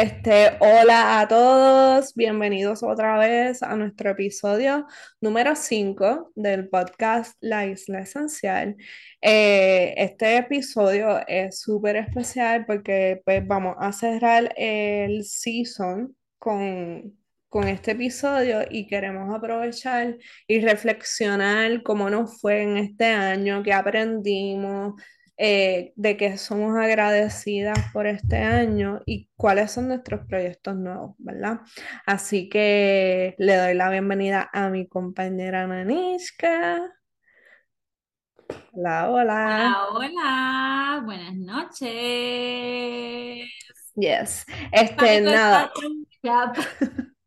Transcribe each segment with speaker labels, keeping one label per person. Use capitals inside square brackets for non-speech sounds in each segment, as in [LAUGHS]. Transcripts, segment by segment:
Speaker 1: Este, hola a todos, bienvenidos otra vez a nuestro episodio número 5 del podcast La Isla Esencial. Eh, este episodio es súper especial porque pues, vamos a cerrar el season con, con este episodio y queremos aprovechar y reflexionar cómo nos fue en este año, qué aprendimos eh, de que somos agradecidas por este año y cuáles son nuestros proyectos nuevos, ¿verdad? Así que le doy la bienvenida a mi compañera Nanishka. Hola, hola.
Speaker 2: Hola, hola, buenas noches.
Speaker 1: Yes. Este, nada. [LAUGHS]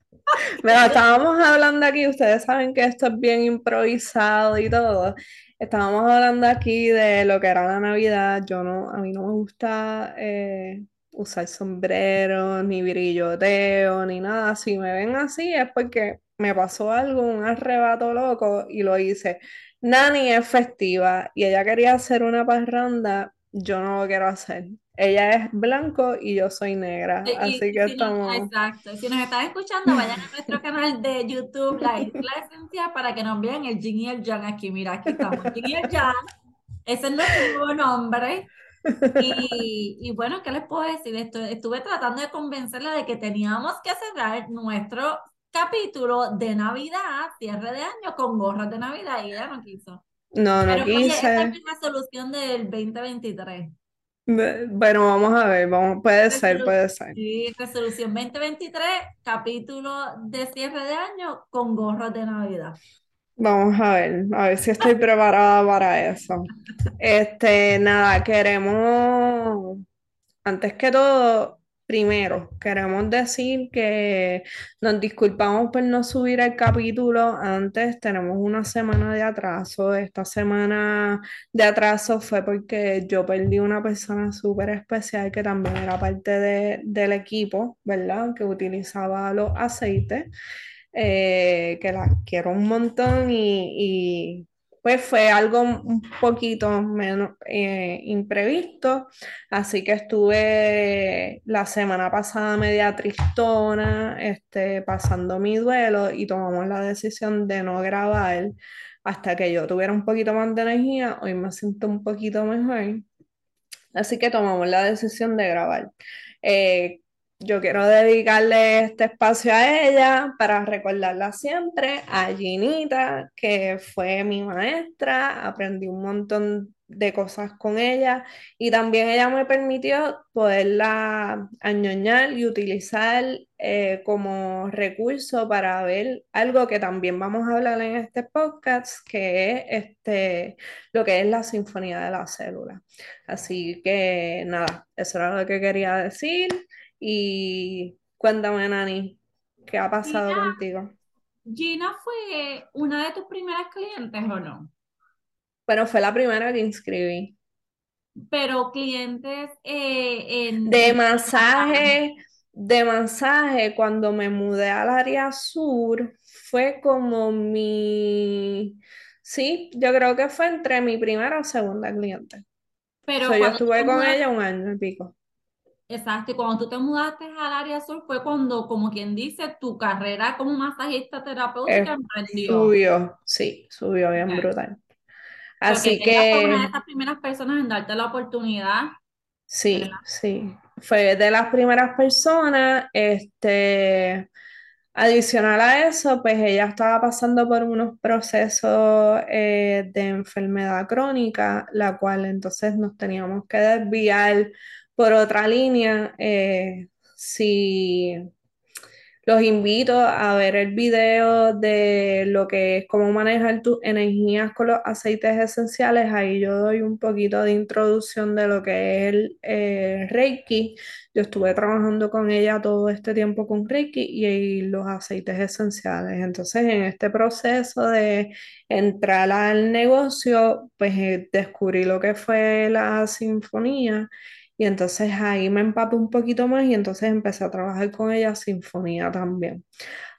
Speaker 1: Estábamos hablando aquí, ustedes saben que esto es bien improvisado y todo. Estábamos hablando aquí de lo que era la Navidad. Yo no, a mí no me gusta eh, usar sombrero, ni brilloteo, ni nada. Si me ven así es porque me pasó algo, un arrebato loco y lo hice. Nani es festiva y ella quería hacer una parranda, yo no lo quiero hacer. Ella es blanco y yo soy negra,
Speaker 2: Y,
Speaker 1: así que
Speaker 2: si no,
Speaker 1: estamos...
Speaker 2: exacto, si nos están escuchando, vayan a nuestro canal de YouTube, La Isla Esencial, para que nos vean el Jin y el Yang aquí. Mira, aquí estamos, Jin y el Yang. Ese es nuestro nuevo nombre. Y, y bueno, ¿qué les puedo decir? Esto, estuve tratando de convencerla de que teníamos que cerrar nuestro capítulo de Navidad, cierre de año, con gorras de Navidad, y ella no quiso.
Speaker 1: No, no
Speaker 2: Pero oye, esa es mi resolución del 2023.
Speaker 1: Bueno, vamos a ver, vamos, puede ser, puede ser.
Speaker 2: sí, resolución 2023, capítulo de cierre de año con gorras de Navidad.
Speaker 1: Vamos a ver, a ver si estoy preparada para eso. Este, nada, queremos, antes que todo, primero, queremos decir que nos disculpamos por no subir el capítulo antes, tenemos una semana de atraso. Esta semana de atraso fue porque yo perdí una persona súper especial que también era parte de- del equipo, ¿verdad? Que utilizaba los aceites. eh, que la quiero un montón y, y, pues fue algo un poquito menos eh, imprevisto, así que estuve la semana pasada media tristona, este, pasando mi duelo y tomamos la decisión de no grabar hasta que yo tuviera un poquito más de energía, hoy me siento un poquito mejor, así que tomamos la decisión de grabar. Eh, yo quiero dedicarle este espacio a ella para recordarla siempre, a Ginita, que fue mi maestra, aprendí un montón de cosas con ella y también ella me permitió poderla añoñar y utilizar eh, como recurso para ver algo que también vamos a hablar en este podcast, que es este, lo que es la sinfonía de la célula. Así que nada, eso era lo que quería decir. Y cuéntame, Nani, ¿qué ha pasado
Speaker 2: Gina,
Speaker 1: contigo?
Speaker 2: Gina fue una de tus primeras clientes o no?
Speaker 1: Bueno, fue la primera que inscribí.
Speaker 2: Pero clientes eh, en,
Speaker 1: De
Speaker 2: masaje.
Speaker 1: de masaje, cuando me mudé al área sur, fue como mi... Sí, yo creo que fue entre mi primera o segunda cliente. O
Speaker 2: Pero
Speaker 1: sea, yo estuve con ella un año y pico.
Speaker 2: Exacto, y cuando tú te mudaste al área sur fue cuando, como quien dice, tu carrera como masajista terapéutica
Speaker 1: Eh,
Speaker 2: emprendió.
Speaker 1: subió, sí, subió bien
Speaker 2: Okay.
Speaker 1: brutal.
Speaker 2: Porque
Speaker 1: Así
Speaker 2: ella fue una de
Speaker 1: que
Speaker 2: esas primeras personas en darte la oportunidad, ¿verdad?
Speaker 1: Sí, sí. Fue de las primeras personas. Este, adicional a eso, pues ella estaba pasando por unos procesos eh, de enfermedad crónica, la cual entonces nos teníamos que desviar por otra línea. eh, si los invito a ver el video de lo que es cómo manejar tus energías con los aceites esenciales. Ahí yo doy un poquito de introducción de lo que es el eh, Reiki. Yo estuve trabajando con ella todo este tiempo con Reiki y, y los aceites esenciales. Entonces, en este proceso de entrar al negocio, pues eh, descubrí lo que fue la sinfonía. Y entonces ahí me empapé un poquito más y entonces empecé a trabajar con ella sinfonía también.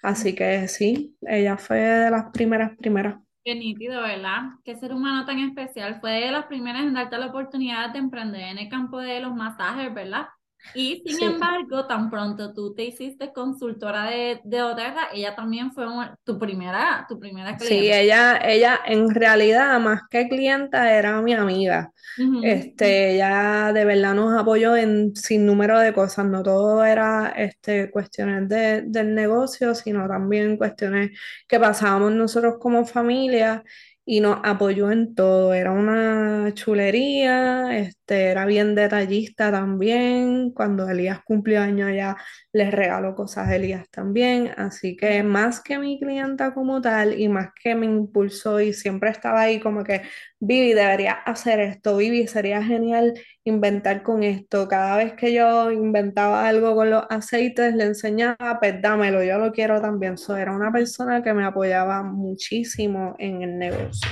Speaker 1: Así que sí, ella fue de las primeras, primeras.
Speaker 2: Qué nítido, ¿verdad? Qué ser humano tan especial. Fue de las primeras en darte la oportunidad de emprender en el campo de los masajes, ¿verdad? Y sin
Speaker 1: Sí.
Speaker 2: embargo, tan pronto tú te hiciste consultora de, de Oterra, ella también fue un- tu primera, tu primera
Speaker 1: Sí,
Speaker 2: cliente.
Speaker 1: ella, ella en realidad, más que clienta, era mi amiga.
Speaker 2: Ujú,
Speaker 1: Este, ella de verdad nos apoyó en sin número de cosas. No todo era este, cuestiones de- del negocio, sino también cuestiones que pasábamos nosotros como familia y nos apoyó en todo. Era una chulería, este, era bien detallista también. Cuando Elías cumplió años, ella les regaló cosas a Elías también. Así que más que mi clienta como tal y más que me impulsó y siempre estaba ahí como que, Vivi, deberías hacer esto, Vivi, sería genial inventar con esto. Cada vez que yo inventaba algo con los aceites, le enseñaba, pues dámelo, yo lo quiero también. So, era una persona que me apoyaba muchísimo en el negocio.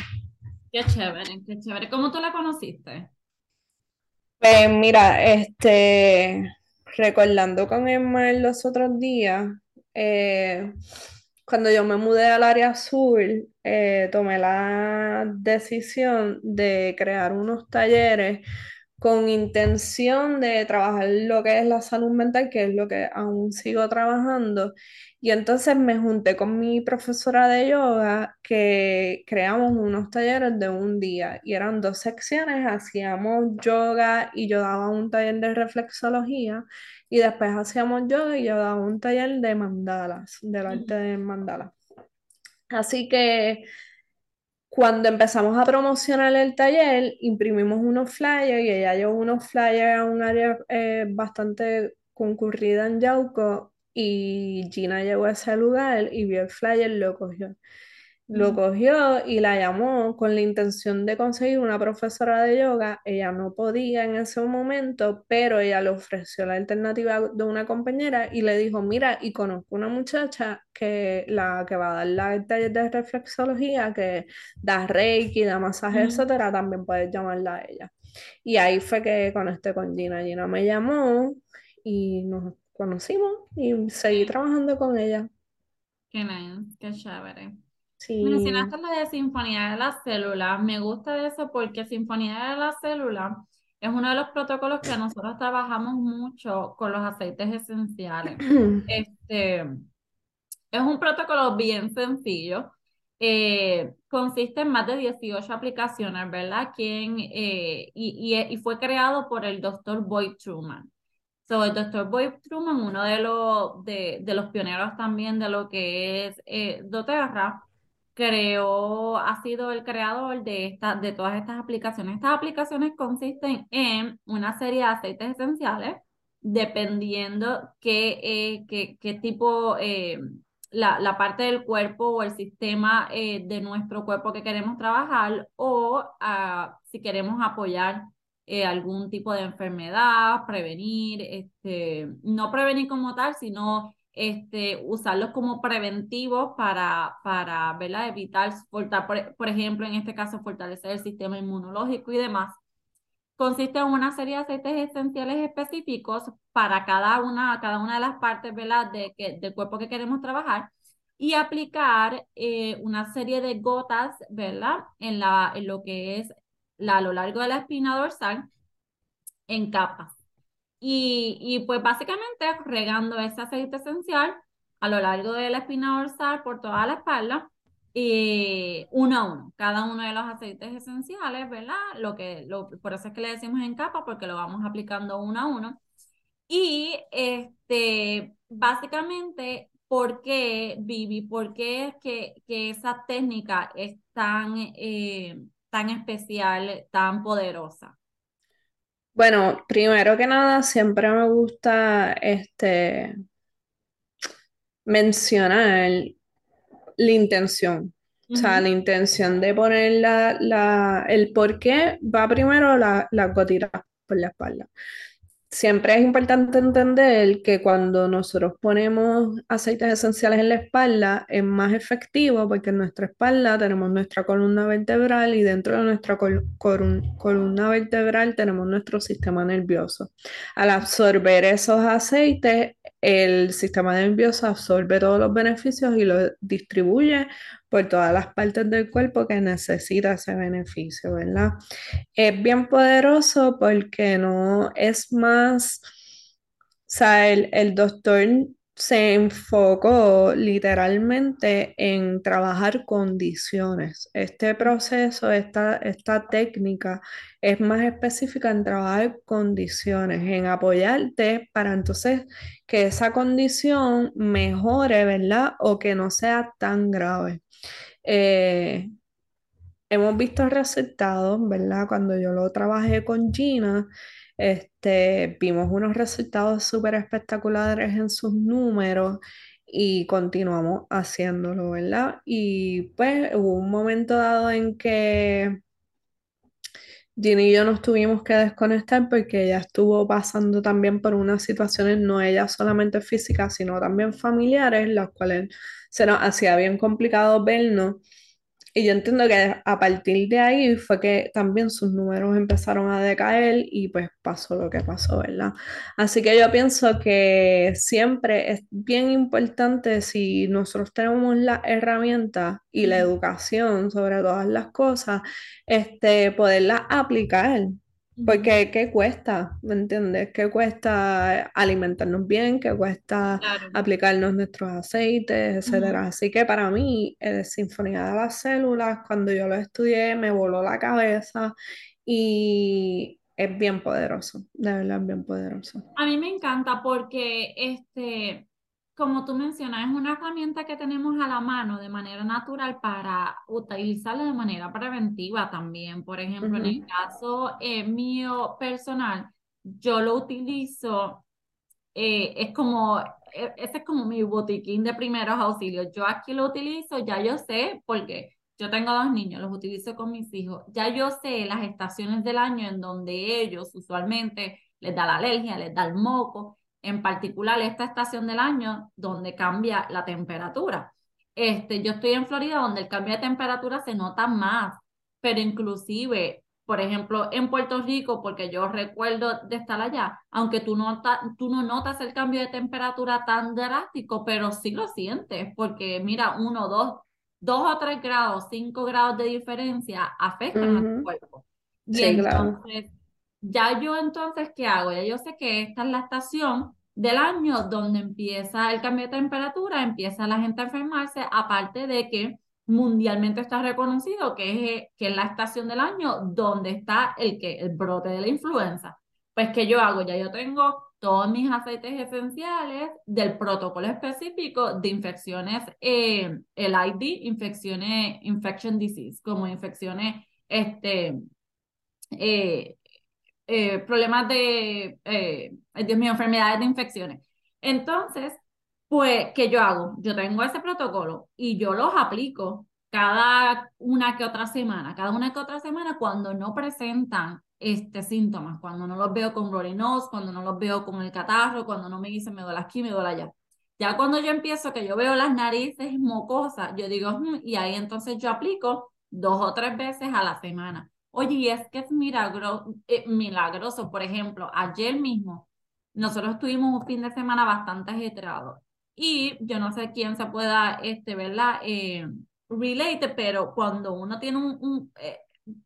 Speaker 2: Qué chévere, qué chévere. ¿Cómo tú la conociste?
Speaker 1: Pues mira, este, recordando con Emma en los otros días, eh, cuando yo me mudé al área sur, eh, tomé la decisión de crear unos talleres con intención de trabajar lo que es la salud mental, que es lo que aún sigo trabajando. Y entonces me junté con mi profesora de yoga que creamos unos talleres de un día y eran dos secciones, hacíamos yoga y yo daba un taller de reflexología y después hacíamos yoga y yo daba un taller de mandalas, del arte de mandala. Así que cuando empezamos a promocionar el taller, imprimimos unos flyers y ella llevó unos flyers a un área eh, bastante concurrida en Yauco y Gina llegó a ese lugar y vio el flyer, lo cogió. Lo cogió y la llamó con la intención de conseguir una profesora de yoga. Ella no podía en ese momento, pero ella le ofreció la alternativa de una compañera y le dijo, mira, y conozco una muchacha que la que va a dar la taller de reflexología, que da reiki, da masaje, etcétera, también puedes llamarla a ella. Y ahí fue que conecté con Gina. Gina me llamó y nos conocimos y seguí trabajando con ella.
Speaker 2: qué nice, qué chévere.
Speaker 1: Sí.
Speaker 2: Mencionaste lo de Sinfonía de la Célula. Me gusta eso porque Sinfonía de la Célula es uno de los protocolos que nosotros trabajamos mucho con los aceites esenciales. [CLEARS THROAT] Este, es un protocolo bien sencillo. Eh, consiste en más de 18 aplicaciones, ¿verdad? Quien, eh, y, y, y fue creado por el doctor Boyd Truman. So, el doctor Boyd Truman, uno de los, de, de los pioneros también de lo que es eh, doTERRA, creó, ha sido el creador de, esta, de todas estas aplicaciones. Estas aplicaciones consisten en una serie de aceites esenciales, dependiendo qué, eh, qué, qué tipo, eh, la, la parte del cuerpo o el sistema eh, de nuestro cuerpo que queremos trabajar o ah, si queremos apoyar eh, algún tipo de enfermedad, prevenir, este, no prevenir como tal, sino este, usarlos como preventivos para, para ¿verdad? evitar, por, por ejemplo, en este caso, fortalecer el sistema inmunológico y demás. Consiste en una serie de aceites esenciales específicos para cada una, cada una de las partes ¿verdad? De que, del cuerpo que queremos trabajar y aplicar eh, una serie de gotas ¿verdad? En, la, en lo que es a lo largo de la espina dorsal en capas. Y, y pues básicamente regando ese aceite esencial a lo largo de la espina dorsal por toda la espalda, eh, uno a uno, cada uno de los aceites esenciales, ¿verdad? Lo que, lo, por eso es que le decimos en capa, porque lo vamos aplicando uno a uno. Y este, básicamente, ¿por qué, Vivi? ¿Por qué es que, que esa técnica es tan, eh, tan especial, tan poderosa?
Speaker 1: Bueno, primero que nada, siempre me gusta este, mencionar la intención. O sea, la intención de poner la, la- el por qué va primero la, la gotita por la espalda. Siempre es importante entender que cuando nosotros ponemos aceites esenciales en la espalda es más efectivo porque en nuestra espalda tenemos nuestra columna vertebral y dentro de nuestra col- columna vertebral tenemos nuestro sistema nervioso. Al absorber esos aceites, el sistema nervioso absorbe todos los beneficios y los distribuye por todas las partes del cuerpo que necesita ese beneficio, ¿verdad? Es bien poderoso porque no es más sea, el, el doctor se enfocó literalmente en trabajar condiciones. Este proceso, esta, esta técnica es más específica en trabajar condiciones, en apoyarte para entonces que esa condición mejore, ¿verdad? O que no sea tan grave. Eh, hemos visto resultados, ¿verdad? Cuando yo lo trabajé con Gina, este, vimos unos resultados súper espectaculares en sus números y continuamos haciéndolo, ¿verdad? Y pues hubo un momento dado en que Gina y yo nos tuvimos que desconectar porque ella estuvo pasando también por unas situaciones, no ella solamente físicas, sino también familiares, las cuales se nos hacía bien complicado vernos. Y yo entiendo que a partir de ahí fue que también sus números empezaron a decaer y pues pasó lo que pasó, ¿verdad? Así que yo pienso que siempre es bien importante si nosotros tenemos la herramienta y la educación sobre todas las cosas, este, poderlas aplicar. Porque ¿qué cuesta? ¿Me entiendes? ¿Qué cuesta alimentarnos bien? ¿Qué cuesta
Speaker 2: Claro.
Speaker 1: aplicarnos nuestros aceites, etcétera? Así que para mí, eh, Sinfonía de las Células, cuando yo lo estudié, me voló la cabeza y es bien poderoso, de verdad es bien poderoso.
Speaker 2: A mí me encanta porque, este, como tú mencionas, es una herramienta que tenemos a la mano de manera natural para utilizarla de manera preventiva también. Por ejemplo, en el caso eh, mío personal, yo lo utilizo, eh, es como, eh, ese es como mi botiquín de primeros auxilios. Yo aquí lo utilizo, ya yo sé, porque yo tengo dos niños, los utilizo con mis hijos, ya yo sé las estaciones del año en donde ellos usualmente les da la alergia, les da el moco, en particular esta estación del año donde cambia la temperatura. Este, yo estoy en Florida donde el cambio de temperatura se nota más, pero inclusive, por ejemplo, en Puerto Rico, porque yo recuerdo de estar allá, aunque tú, nota, tú no notas el cambio de temperatura tan drástico, pero sí lo sientes, porque mira, uno, dos, dos o tres grados, cinco grados de diferencia afectan a tu cuerpo. Y
Speaker 1: Sí, claro.
Speaker 2: Ya yo entonces, ¿qué hago? Ya yo sé que esta es la estación del año donde empieza el cambio de temperatura, empieza la gente a enfermarse, aparte de que mundialmente está reconocido que es, que es la estación del año donde está el, que, el brote de la influenza. Pues, ¿qué yo hago? Ya yo tengo todos mis aceites esenciales del protocolo específico de infecciones, eh, el ID, infecciones, infection disease, como infecciones, este, eh, eh, problemas de, eh, Dios mío, enfermedades de infecciones. Entonces, pues, ¿qué yo hago? Yo tengo ese protocolo y yo los aplico cada una que otra semana, cada una que otra semana cuando no presentan este síntomas, cuando no los veo con runny nose, cuando no los veo con el catarro, cuando no me dicen me duele aquí, me duele allá. Ya cuando yo empiezo que yo veo las narices mocosas, yo digo, hmm", y ahí entonces yo aplico dos o tres veces a la semana. Oye, es que es eh, milagroso. Por ejemplo, ayer mismo nosotros tuvimos un fin de semana bastante ajetreado y yo no sé quién se pueda, este, ¿verdad? Eh, relate, pero cuando uno tiene un, eh,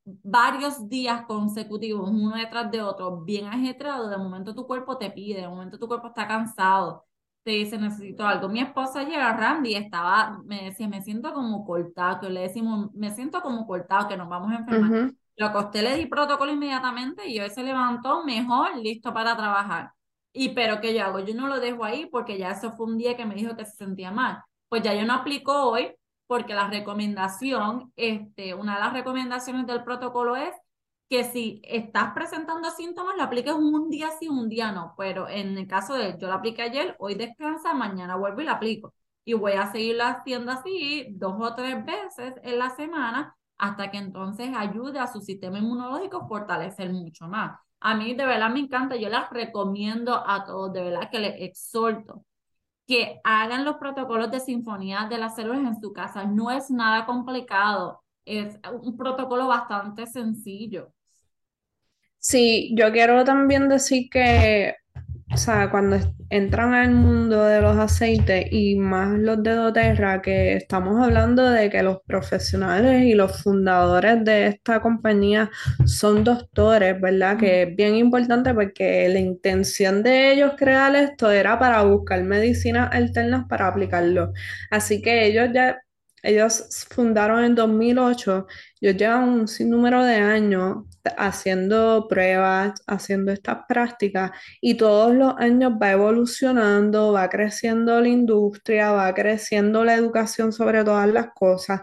Speaker 2: varios días consecutivos, uno detrás de otro, bien ajetreado, de momento tu cuerpo te pide, de momento tu cuerpo está cansado, te dice necesito algo. Mi esposa ayer, Randy, estaba, me decía, me siento como cortado, que le decimos, me siento como cortado, que nos vamos a enfermar. Lo acosté, le di protocolo inmediatamente y hoy se levantó mejor, listo para trabajar. Y pero ¿qué yo hago? Yo no lo dejo ahí porque ya eso fue un día que me dijo que se sentía mal. Pues ya yo no aplico hoy porque la recomendación, este, una de las recomendaciones del protocolo es que si estás presentando síntomas, lo apliques un día sí, un día no. Pero en el caso de yo lo apliqué ayer, hoy descansa, mañana vuelvo y lo aplico. Y voy a seguirlo haciendo así dos o tres veces en la semana hasta que entonces ayude a su sistema inmunológico a fortalecer mucho más. A mí de verdad me encanta, yo las recomiendo a todos, de verdad que les exhorto que hagan los protocolos de sinfonía de las células en su casa. No es nada complicado, es un protocolo bastante sencillo.
Speaker 1: Sí, yo quiero también decir que o sea, cuando entran al mundo de los aceites y más los de doTERRA, que estamos hablando de que los profesionales y los fundadores de esta compañía son doctores, ¿verdad? Que es bien importante porque la intención de ellos crear esto era para buscar medicinas alternas para aplicarlo. Así que ellos ya, ellos fundaron en 2008, ellos llevan un sinnúmero de años haciendo pruebas, haciendo estas prácticas y todos los años va evolucionando, va creciendo la industria, va creciendo la educación sobre todas las cosas.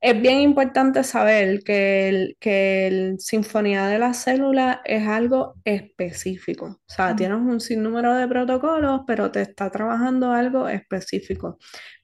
Speaker 1: Es bien importante saber que el, que el Sinfonía de la Célula es algo específico. O sea, tienes un sinnúmero de protocolos, pero te está trabajando algo específico.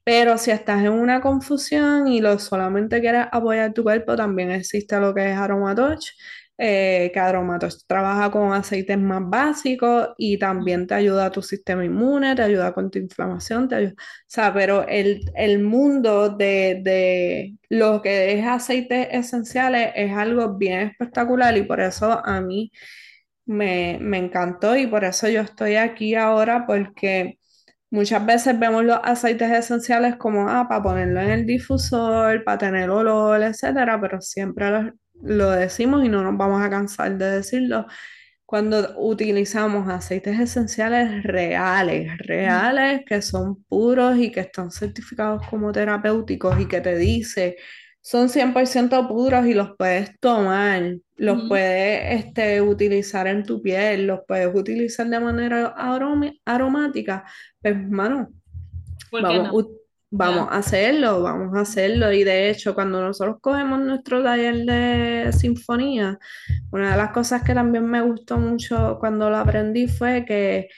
Speaker 1: Pero si estás en una confusión y lo solamente quieres apoyar tu cuerpo, también existe lo que es Aromatouch, eh, que Aromatouch trabaja con aceites más básicos y también te ayuda a tu sistema inmune, te ayuda con tu inflamación, te ayuda, o sea, pero el, el mundo de, de lo que es aceites esenciales es algo bien espectacular y por eso a mí me, me encantó y por eso yo estoy aquí ahora porque muchas veces vemos los aceites esenciales como, ah, para ponerlo en el difusor, para tener olor, etcétera, pero siempre lo, lo decimos y no nos vamos a cansar de decirlo. Cuando utilizamos aceites esenciales reales, reales, que son puros y que están certificados como terapéuticos y que te dice son 100% puros y los puedes tomar, los puedes este, utilizar en tu piel, los puedes utilizar de manera aromática. Pues, mano,
Speaker 2: ¿Por qué
Speaker 1: vamos,
Speaker 2: no?
Speaker 1: vamos a hacerlo, vamos a hacerlo. Y de hecho, cuando nosotros cogemos nuestro taller de sinfonía, una de las cosas que también me gustó mucho cuando lo aprendí fue que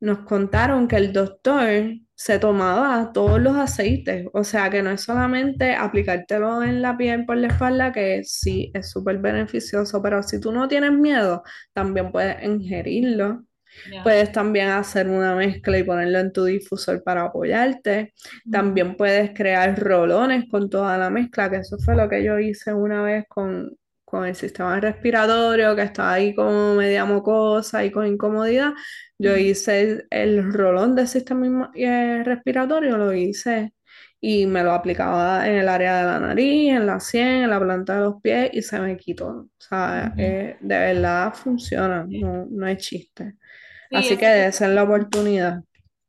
Speaker 1: nos contaron que el doctor se tomaba todos los aceites, o sea que no es solamente aplicártelo en la piel por la espalda, que sí es súper beneficioso, pero si tú no tienes miedo, también puedes ingerirlo. Puedes también hacer una mezcla y ponerlo en tu difusor para apoyarte. También puedes crear rolones con toda la mezcla, que eso fue lo que yo hice una vez con, con el sistema respiratorio, que estaba ahí como media mocosa y con incomodidad. Yo hice el, rolón del sistema eh, respiratorio, lo hice y me lo aplicaba en el área de la nariz, en la sien, en la planta de los pies y se me quitó. O sea, eh, de verdad funciona, no, no es chiste.
Speaker 2: Sí,
Speaker 1: Así que esa es la oportunidad.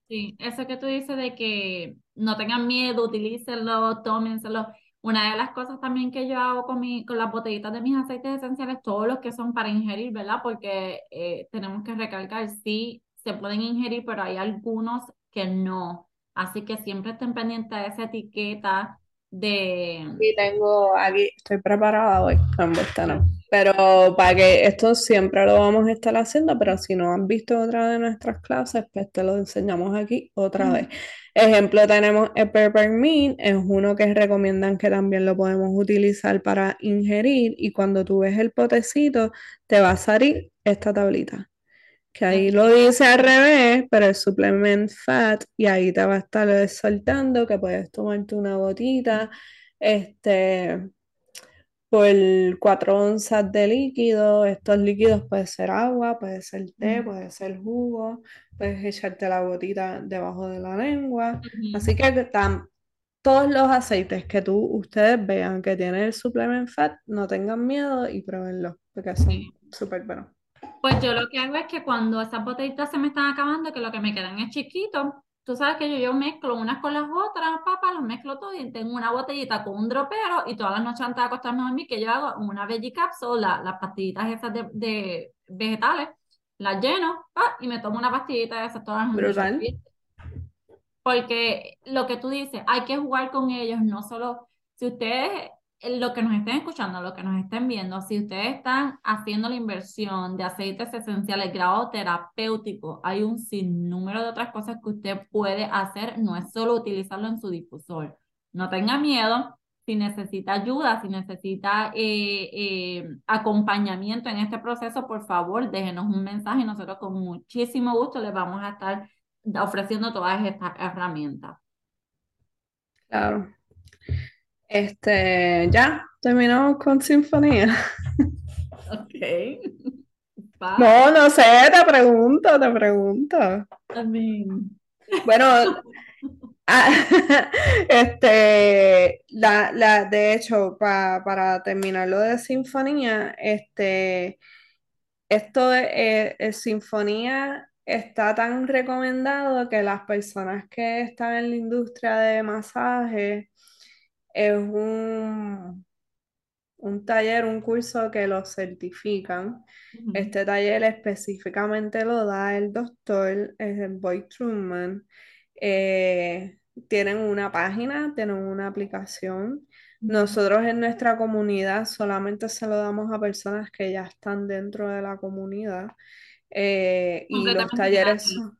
Speaker 2: sí, eso que tú dices de que no tengan miedo, utilícenlo, tómenselo. Una de las cosas también que yo hago con, mi, con las botellitas de mis aceites esenciales, todos los que son para ingerir, ¿verdad? Porque eh, tenemos que recalcar, sí, se pueden ingerir, pero hay algunos que no. Así que siempre estén pendientes de esa etiqueta de...
Speaker 1: Y tengo aquí, estoy preparada hoy, vuelta no. Pero para que esto siempre lo vamos a estar haciendo, pero si no han visto otra de nuestras clases, pues te lo enseñamos aquí otra vez. Ejemplo, tenemos el Peppermint, es uno que recomiendan que también lo podemos utilizar para ingerir y cuando tú ves el potecito, te va a salir esta tablita. Que ahí lo dice al revés, pero es supplement fat y ahí te va a estar soltando que puedes tomarte una gotita, este, por cuatro onzas de líquido. Estos líquidos puede ser agua, puede ser té, puede ser jugo, puedes echarte la gotita debajo de la lengua. Así que tam- todos los aceites que tú, ustedes vean que tienen el supplement fat, no tengan miedo y pruébenlos, porque son
Speaker 2: Sí.
Speaker 1: súper buenos.
Speaker 2: Pues yo lo que hago es que cuando esas botellitas se me están acabando, que lo que me quedan es chiquito, tú sabes que yo, yo mezclo unas con las otras, papá, los mezclo todo y tengo una botellita con un dropero y todas las noches antes de acostarme a dormir, que yo hago una veggie capsule, la- las pastillitas esas de, de vegetales, las lleno, pa, y me tomo una pastillita de esas todas las noches. Porque lo que tú dices, hay que jugar con ellos, no solo si ustedes, lo que nos estén escuchando, lo que nos estén viendo, si ustedes están haciendo la inversión de aceites esenciales, grado terapéutico, hay un sinnúmero de otras cosas que usted puede hacer, no es solo utilizarlo en su difusor. No tenga miedo, si necesita ayuda, si necesita eh, eh, acompañamiento en este proceso, por favor, déjenos un mensaje y nosotros con muchísimo gusto les vamos a estar ofreciendo todas estas herramientas.
Speaker 1: Claro. Este, ya, terminamos con sinfonía. [LAUGHS]
Speaker 2: Ok.
Speaker 1: No, no sé, te pregunto, te pregunto.
Speaker 2: I mean,
Speaker 1: Bueno, [LAUGHS] ah, [LAUGHS] este, la, la, de hecho, pa- para terminar lo de sinfonía, este, esto de eh, sinfonía está tan recomendado que las personas que están en la industria de masaje es un, un taller, un curso que los certifican. Este taller específicamente lo da el doctor, es el Boyd Truman. Eh, tienen una página, tienen una aplicación. Nosotros en nuestra comunidad solamente se lo damos a personas que ya están dentro de la comunidad. Eh, y los talleres son,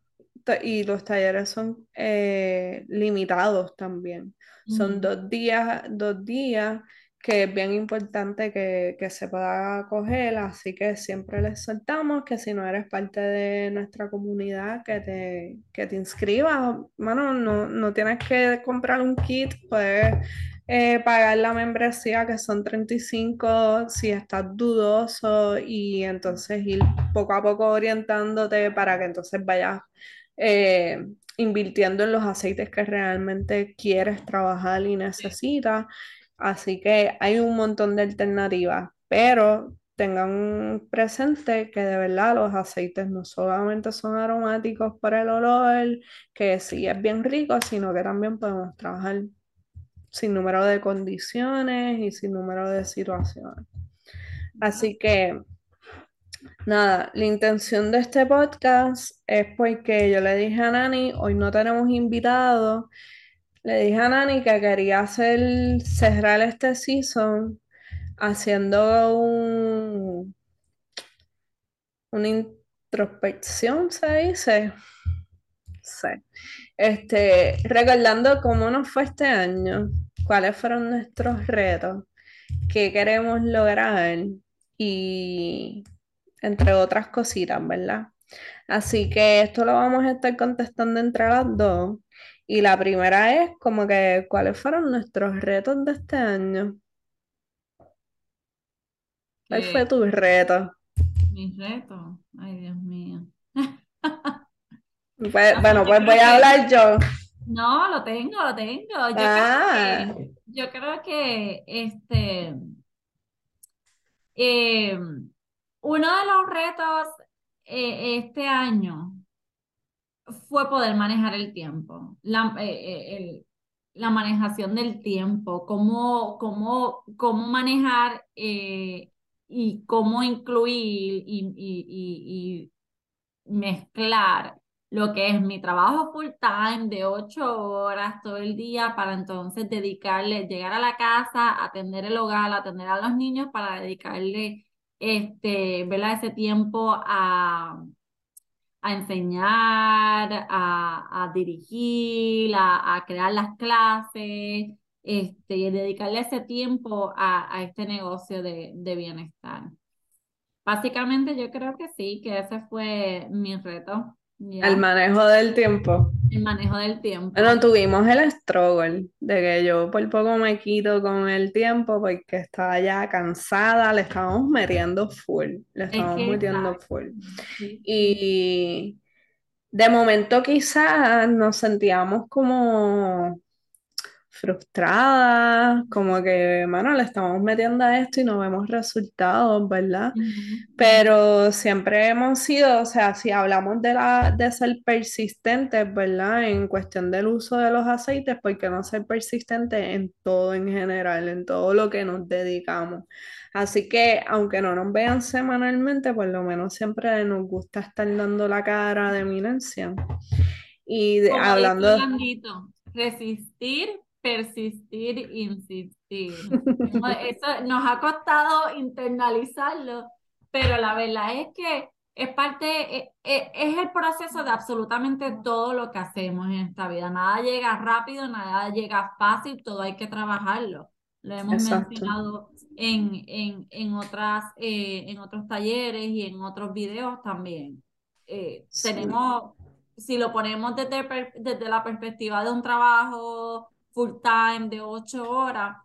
Speaker 1: y los talleres son eh, limitados también. Son
Speaker 2: Ujú.
Speaker 1: dos días, dos días que es bien importante que, que se pueda coger, así que siempre les soltamos que si no eres parte de nuestra comunidad, que te, que te inscribas. Mano, no, no tienes que comprar un kit, puedes eh, pagar la membresía que son 35 si estás dudoso y entonces ir poco a poco orientándote para que entonces vayas eh, invirtiendo en los aceites que realmente quieres trabajar y necesitas. Así que hay un montón de alternativas, pero tengan presente que de verdad los aceites no solamente son aromáticos para el olor, que sí es bien rico, sino que también podemos trabajar sin número de condiciones y sin número de situaciones. Así que, nada, la intención de este podcast es porque yo le dije a Nani, hoy no tenemos invitados, le dije a Nani que quería hacer, cerrar este season haciendo un, una introspección, se dice. Sí. Este, recordando cómo nos fue este año, cuáles fueron nuestros retos, qué queremos lograr y entre otras cositas, ¿verdad? Así que esto lo vamos a estar contestando entre las dos. Y la primera es como que, ¿cuáles fueron nuestros retos de este año? ¿Cuál fue tu reto?
Speaker 2: mi reto, ay Dios mío.
Speaker 1: Pues, [LAUGHS] bueno, pues voy a hablar yo.
Speaker 2: No, lo tengo, lo tengo. Yo
Speaker 1: Ah.
Speaker 2: creo que, yo creo que este eh, uno de los retos eh, este año fue poder manejar el tiempo, la, eh, eh, la manejación del tiempo, cómo, cómo, cómo manejar y cómo incluir y, y- y- y mezclar lo que es mi trabajo full time de ocho horas todo el día para entonces dedicarle, llegar a la casa, atender el hogar, atender a los niños para dedicarle este, ¿verdad? ese tiempo a a enseñar, a, a dirigir, a, crear las clases, este, y dedicarle ese tiempo a, a este negocio de, de bienestar. Básicamente yo creo que sí, que ese fue mi reto,
Speaker 1: El manejo del tiempo.
Speaker 2: El manejo del tiempo.
Speaker 1: Bueno, tuvimos el struggle de que yo por poco me quito con el tiempo porque estaba ya cansada, le estábamos metiendo full, le
Speaker 2: Es
Speaker 1: estábamos
Speaker 2: que
Speaker 1: metiendo
Speaker 2: exacto,
Speaker 1: full.
Speaker 2: sí.
Speaker 1: Y de momento quizás nos sentíamos como frustradas, como que, mano, le estamos metiendo a esto y no vemos resultados, ¿verdad?
Speaker 2: Ujú.
Speaker 1: Pero siempre hemos sido, o sea, si hablamos de, la, de ser persistentes, ¿verdad? En cuestión del uso de los aceites, ¿por qué no ser persistentes en todo en general, en todo lo que nos dedicamos? Así que, aunque no nos vean semanalmente, por lo menos siempre nos gusta estar dando la cara de eminencia. Y de- hablando...
Speaker 2: resistir, persistir, insistir. [LAUGHS] Eso nos ha costado internalizarlo, pero la verdad es que es parte, es, es- es el proceso de absolutamente todo lo que hacemos en esta vida. Nada llega rápido, nada llega fácil, todo hay que trabajarlo. Lo hemos
Speaker 1: Exacto.
Speaker 2: mencionado en, en, en otras, eh, en otros talleres y en otros videos también. Eh,
Speaker 1: Sí.
Speaker 2: tenemos si lo ponemos desde, desde la perspectiva de un trabajo full time de ocho horas,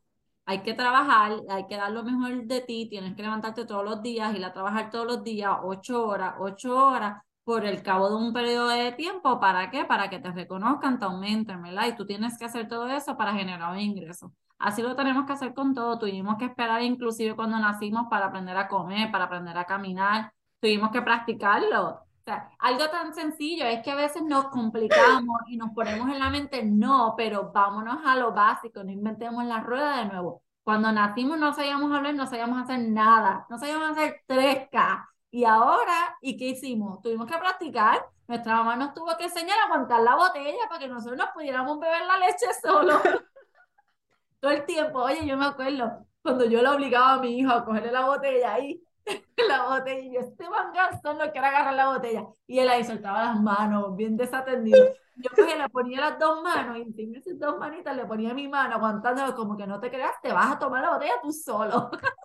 Speaker 2: hay que trabajar, hay que dar lo mejor de ti, tienes que levantarte todos los días, ir a trabajar todos los días, ocho horas, ocho horas, por el cabo de un periodo de tiempo, ¿para qué? Para que te reconozcan, te aumenten, ¿verdad? Y tú tienes que hacer todo eso para generar un ingreso. Así lo tenemos que hacer con todo. Tuvimos que esperar inclusive cuando nacimos para aprender a comer, para aprender a caminar. Tuvimos que practicarlo. Sea, algo tan sencillo es que a veces nos complicamos y nos ponemos en la mente, no, pero vámonos a lo básico, no inventemos la rueda de nuevo. Cuando nacimos no sabíamos hablar, no sabíamos hacer nada, no sabíamos hacer 3K. Y ahora, ¿y qué hicimos? Tuvimos que practicar. Nuestra mamá nos tuvo que enseñar a aguantar la botella para que nosotros nos pudiéramos beber la leche solo. [LAUGHS] Todo el tiempo. Oye, yo me acuerdo cuando yo le obligaba a mi hijo a cogerle la botella ahí, [LAUGHS] la botella, y yo, este Gastón no quiere agarrar la botella. Y él ahí soltaba las manos, bien desatendido. Yo cogía, le ponía las dos manos, y en esas dos manitas le ponía mi mano, aguantándolo como que no te creas, te vas a tomar la botella tú solo. [LAUGHS]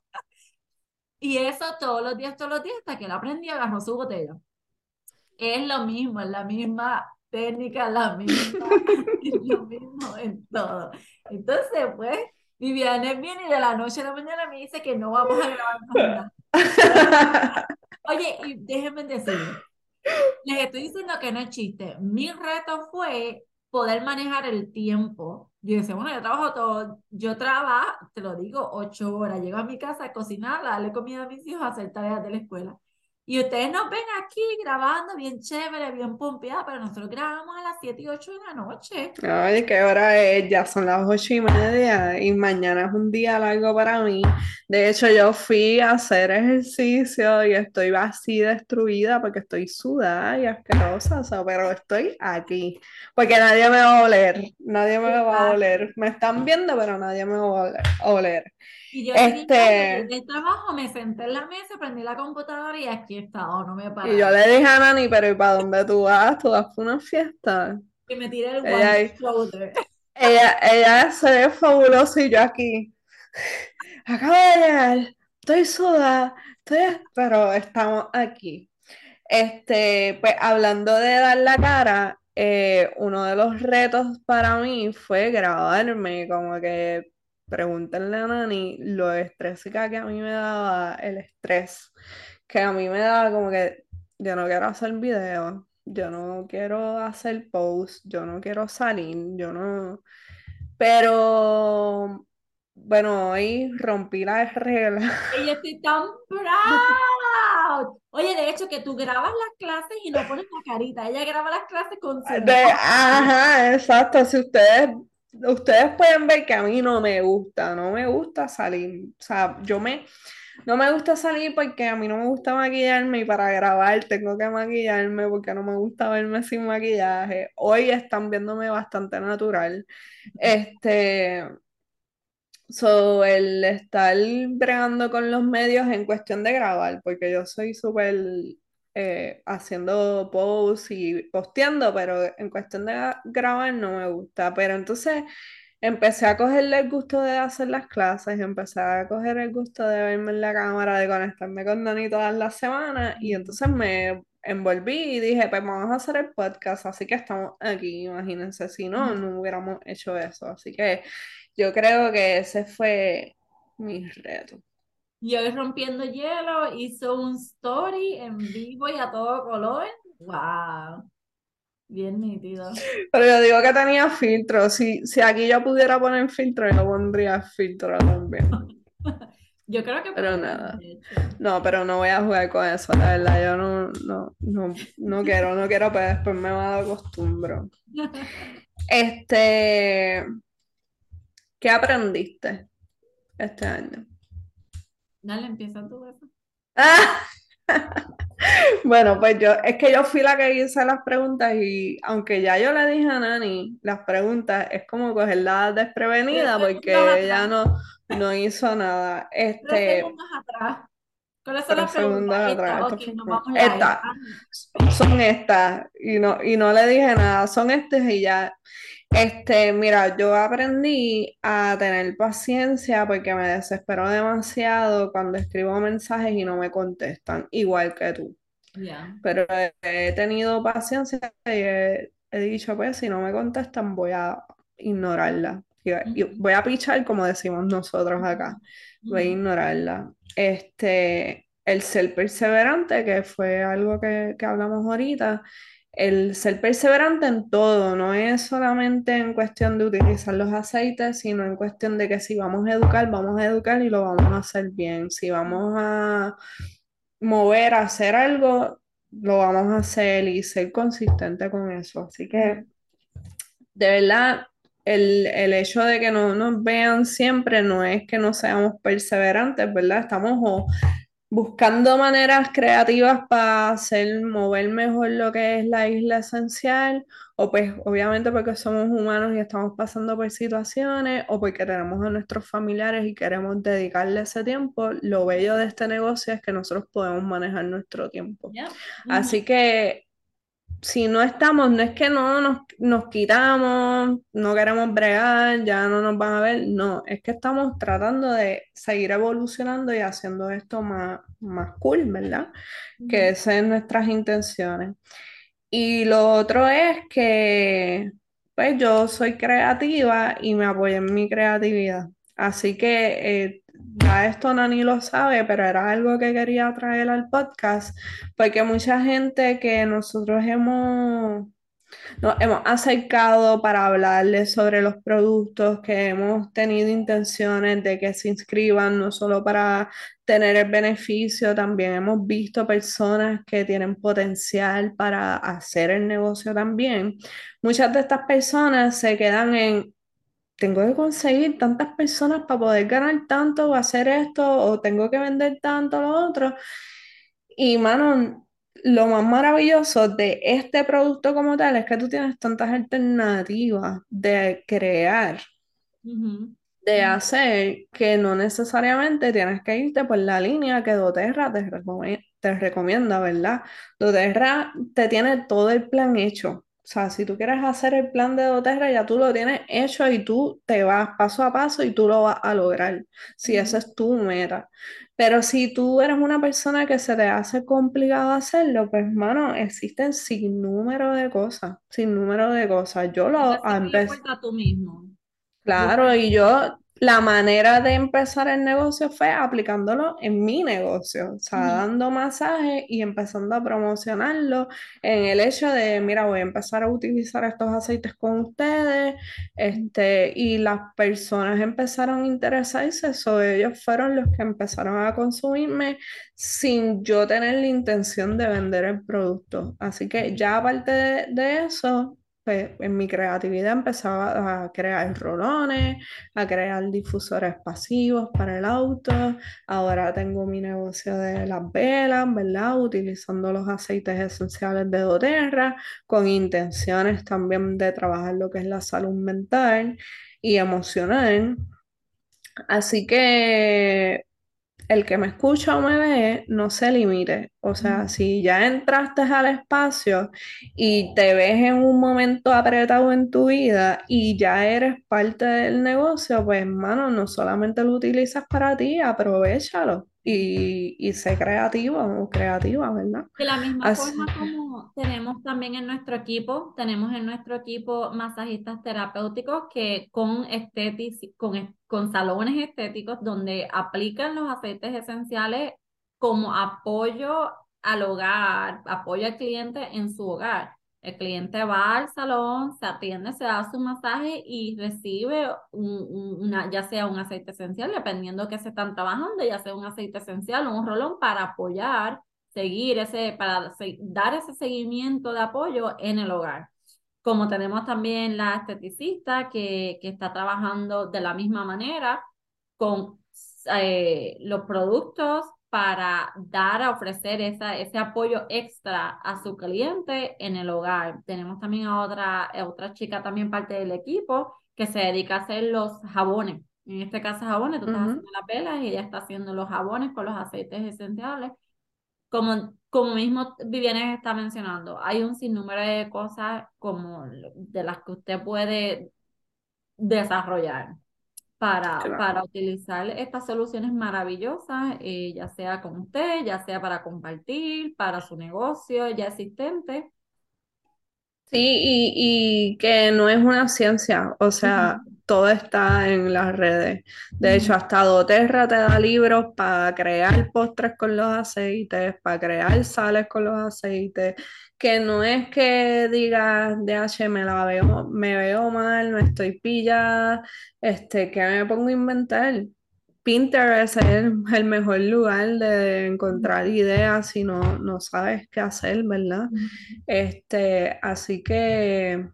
Speaker 2: y eso todos los días, todos los días, hasta que él aprendió, agarró su botella. Es lo mismo, es la misma técnica, la misma, [LAUGHS] es lo mismo en todo. Entonces, pues, Viviana viene y de la noche a la mañana me dice que no vamos a grabar nada. [LAUGHS] Oye, y déjenme decir, les estoy diciendo que no es chiste. Mi reto fue poder manejar el tiempo. Yo decía, bueno, yo trabajo todo, yo trabajo, te lo digo, ocho horas. Llego a mi casa a cocinar, darle comida a mis hijos, a hacer tareas de la escuela. Y ustedes nos ven aquí grabando bien chévere, bien pompeada, pero nosotros grabamos a las 7 y 8 de la noche.
Speaker 1: Ay, ¿qué hora es? Ya son las 8 y media y mañana es un día largo para mí. De hecho, yo fui a hacer ejercicio y estoy así destruida porque estoy sudada y asquerosa, pero estoy aquí. Porque nadie me va a oler, nadie me va a oler. Me están viendo, pero nadie me va a oler.
Speaker 2: Y yo este... el trabajo, me senté en la mesa, prendí la computadora y aquí he estado, no me parado.
Speaker 1: Y yo le dije a Nani, pero ¿y para dónde tú vas? ¿Tú vas para una fiesta?
Speaker 2: Y me tiré el one
Speaker 1: Ella, ella se ve fabulosa y yo aquí. Acabo de llegar, estoy sudada, estoy... pero estamos aquí. Este, pues hablando de dar la cara, eh, uno de los retos para mí fue grabarme, como que pregúntenle a Nani lo estrésica que a mí me daba el estrés, que a mí me daba como que yo no quiero hacer video, yo no quiero hacer post, yo no quiero salir, yo no... Pero bueno, hoy rompí la regla.
Speaker 2: Ella estoy tan proud. Oye, de hecho, que tú grabas las clases y no pones la carita. Ella graba las clases con su. [LAUGHS]
Speaker 1: ajá, exacto. Si ustedes ustedes pueden ver que a mí no me gusta, no me gusta salir. O sea, yo me, no me gusta salir porque a mí no me gusta maquillarme y para grabar tengo que maquillarme porque no me gusta verme sin maquillaje. Hoy están viéndome bastante natural. Este, so, el estar bregando con los medios en cuestión de grabar, porque yo soy súper eh, haciendo posts y posteando, pero en cuestión de grabar no me gusta. Pero entonces empecé a cogerle el gusto de hacer las clases, empecé a coger el gusto de verme en la cámara, de conectarme con Dani todas las semanas y entonces me envolví y dije, pues vamos a hacer el podcast, así que estamos aquí, imagínense, si no, no hubiéramos hecho eso. Así que yo creo que ese fue mi reto.
Speaker 2: Y hoy rompiendo hielo hizo un story en vivo y a todo color. ¡Wow! Bien nítido.
Speaker 1: Pero yo digo que tenía filtro. Si, si aquí yo pudiera poner filtro, yo pondría filtro también. [LAUGHS]
Speaker 2: yo creo que.
Speaker 1: Pero nada. No, pero no voy a jugar con eso, la verdad. Yo no, no, no, no quiero, no quiero, pero después me va a dar costumbre. [LAUGHS] Este. ¿Qué aprendiste este año?
Speaker 2: Dale, empieza tú eso. [LAUGHS]
Speaker 1: bueno, pues yo, es que yo fui la que hice las preguntas y aunque ya yo le dije a Nani las preguntas, es como cogerla desprevenida porque ella no, no hizo nada. Este,
Speaker 2: atrás. ¿Cuáles son las preguntas?
Speaker 1: Atrás, son estas y no, y no le dije nada, son estas y ya. Este, mira, yo aprendí a tener paciencia porque me desespero demasiado cuando escribo mensajes y no me contestan, igual que tú. Pero he, tenido paciencia y he, dicho, pues si no me contestan voy a ignorarla. y voy a pichar como decimos nosotros acá, voy a ignorarla. Este, el ser perseverante, que fue algo que, que hablamos ahorita, el ser perseverante en todo, no es solamente en cuestión de utilizar los aceites, sino en cuestión de que si vamos a educar, vamos a educar y lo vamos a hacer bien. Si vamos a mover, a hacer algo, lo vamos a hacer y ser consistente con eso. Así que, de verdad, el, el hecho de que no nos vean siempre no es que no seamos perseverantes, ¿verdad? Estamos o buscando maneras creativas para hacer mover mejor lo que es la isla esencial, o pues obviamente porque somos humanos y estamos pasando por situaciones, o porque tenemos a nuestros familiares y queremos dedicarle ese tiempo, lo bello de este negocio es que nosotros podemos manejar nuestro tiempo. Así que si no estamos, no es que no nos, nos, quitamos, no queremos bregar, ya no nos van a ver, no, es que estamos tratando de seguir evolucionando y haciendo esto más, más cool, ¿verdad? Que esas son nuestras intenciones. Y lo otro es que, pues yo soy creativa y me apoyo en mi creatividad. Así que eh, ya esto Nani lo sabe, pero era algo que quería traer al podcast, porque mucha gente que nosotros hemos, nos hemos acercado para hablarles sobre los productos, que hemos tenido intenciones de que se inscriban, no solo para tener el beneficio, también hemos visto personas que tienen potencial para hacer el negocio también. Muchas de estas personas se quedan en tengo que conseguir tantas personas para poder ganar tanto o hacer esto, o tengo que vender tanto lo otro. Y, mano, lo más maravilloso de este producto como tal es que tú tienes tantas alternativas de crear, de hacer, que no necesariamente tienes que irte por la línea que doTERRA te, te recomienda, ¿verdad? doTERRA te tiene todo el plan hecho. O sea, si tú quieres hacer el plan de doTERRA, ya tú lo tienes hecho y tú te vas paso a paso y tú lo vas a lograr, si esa es tu meta. Pero si tú eres una persona que se te hace complicado hacerlo, pues, mano, existen sin número de cosas, sin número de cosas. Yo lo
Speaker 2: empecé. tú mismo.
Speaker 1: Claro, y yo la manera de empezar el negocio fue aplicándolo en mi negocio, o sea, dando masajes y empezando a promocionarlo en el hecho de, mira, voy a empezar a utilizar estos aceites con ustedes, este, y las personas empezaron a interesarse, eso ellos fueron los que empezaron a consumirme sin yo tener la intención de vender el producto. Así que ya aparte de eso, pues, en mi creatividad empezaba a crear rolones, a crear difusores pasivos para el auto. Ahora tengo mi negocio de las velas, ¿verdad? Utilizando los aceites esenciales de doTERRA, con intenciones también de trabajar lo que es la salud mental y emocional. Así que el que me escucha o me ve no se limite. O sea, si ya entraste al espacio y te ves en un momento apretado en tu vida y ya eres parte del negocio, pues hermano, no solamente lo utilizas para ti, aprovechalo y, y sé creativo o creativa, ¿verdad?
Speaker 2: De la misma forma como tenemos también en nuestro equipo, tenemos en nuestro equipo masajistas terapéuticos que con con, con salones estéticos donde aplican los aceites esenciales como apoyo al hogar, apoyo al cliente en su hogar. El cliente va al salón, se atiende, se da su masaje y recibe una, ya sea un aceite esencial, dependiendo que se están trabajando, ya sea un aceite esencial o un rolón para apoyar, seguir ese, para dar ese seguimiento de apoyo en el hogar. Como tenemos también la esteticista que, que está trabajando de la misma manera con eh, los productos para dar a ofrecer esa, ese apoyo extra a su cliente en el hogar. Tenemos también a otra, otra chica también parte del equipo que se dedica a hacer los jabones. En este caso jabones, tú estás haciendo las velas y ella está haciendo los jabones con los aceites esenciales. Como, como mismo Viviane está mencionando, hay un sinnúmero de cosas como de las que usted puede desarrollar para, para utilizar estas soluciones maravillosas, eh, ya sea con usted, ya sea para compartir, para su negocio ya existente.
Speaker 1: Sí, y, y que no es una ciencia, o sea, todo está en las redes. De hecho, hasta doTERRA te da libros para crear postres con los aceites, para crear sales con los aceites, que no es que digas, DH, me la veo, me veo mal, no estoy pillada, este, que me pongo a inventar. Pinterest es el, mejor lugar de encontrar ideas si no, no sabes qué hacer, ¿verdad? Este, así que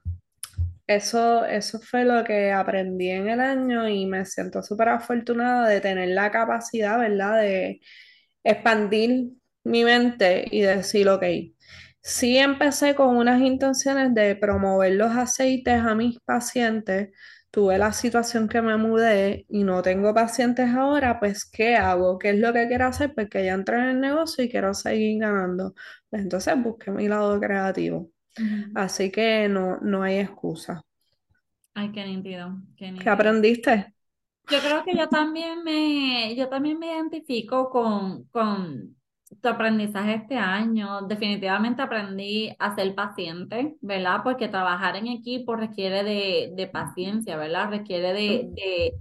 Speaker 1: eso, eso fue lo que aprendí en el año y me siento súper afortunada de tener la capacidad, ¿verdad? De expandir mi mente y decir, ok, sí empecé con unas intenciones de promover los aceites a mis pacientes, tuve la situación que me mudé y no tengo pacientes ahora, pues ¿qué hago? ¿Qué es lo que quiero hacer? Porque pues ya entré en el negocio y quiero seguir ganando. Pues entonces busqué mi lado creativo. Así que no, no hay excusa.
Speaker 2: Ay, qué nítido, qué
Speaker 1: ¿Qué aprendiste?
Speaker 2: Yo creo que yo también me, yo también me identifico con, con tu aprendizaje este año. Definitivamente aprendí a ser paciente, ¿verdad? Porque trabajar en equipo requiere de, de paciencia, ¿verdad? Requiere de, de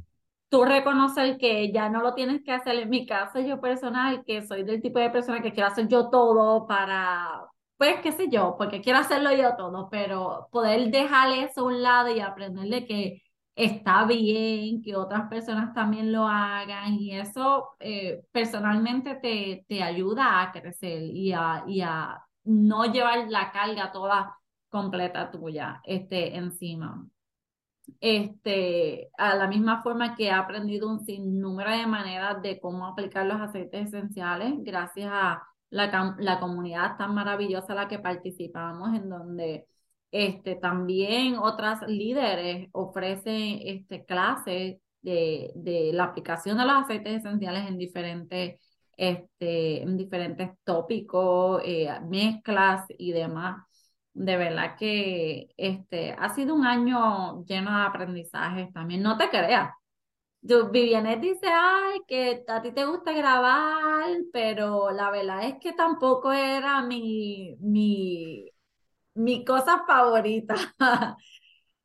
Speaker 2: tú reconocer que ya no lo tienes que hacer. En mi caso, yo personal, que soy del tipo de persona que quiero hacer yo todo para, pues qué sé yo, porque quiero hacerlo yo todo, pero poder dejar eso a un lado y aprenderle que está bien, que otras personas también lo hagan y eso eh, personalmente te, te ayuda a crecer y a, y a no llevar la carga toda completa tuya este, encima. Este, a la misma forma que he aprendido un sinnúmero de maneras de cómo aplicar los aceites esenciales, gracias a la, la comunidad tan maravillosa a la que participamos, en donde este, también otras líderes ofrecen este, clases de, de la aplicación de los aceites esenciales en diferentes, este, en diferentes tópicos, eh, mezclas y demás de verdad que este, ha sido un año lleno de aprendizajes también. No te creas. Viviane dice, ay, que a ti te gusta grabar, pero la verdad es que tampoco era mi, mi, mi cosa favorita. [LAUGHS]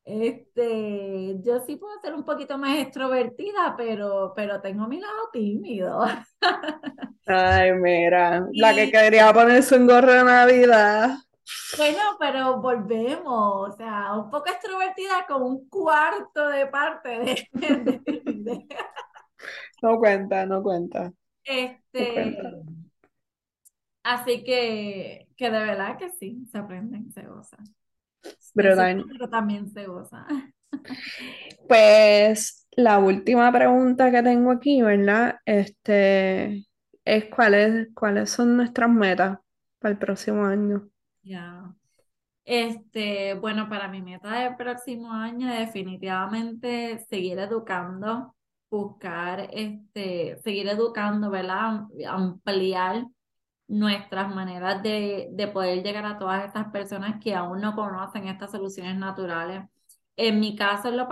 Speaker 2: Este, yo sí puedo ser un poquito más extrovertida, pero, pero tengo mi lado tímido. [LAUGHS]
Speaker 1: Ay, mira, la que quería ponerse un gorro de Navidad.
Speaker 2: Bueno, pero volvemos, o sea, un poco extrovertida con un cuarto de parte de...
Speaker 1: no cuenta, no cuenta.
Speaker 2: Este, así que, que de verdad que sí, se aprenden, se goza. Pero, pero también se goza. [LAUGHS]
Speaker 1: Pues la última pregunta que tengo aquí, ¿verdad? Este, es cuáles, cuáles son nuestras metas para el próximo año.
Speaker 2: Ya. Este, bueno, para mi meta del próximo año, definitivamente seguir educando, buscar, este, seguir educando, ¿verdad? Ampliar nuestras maneras de, de poder llegar a todas estas personas que aún no conocen estas soluciones naturales. En mi caso, en lo,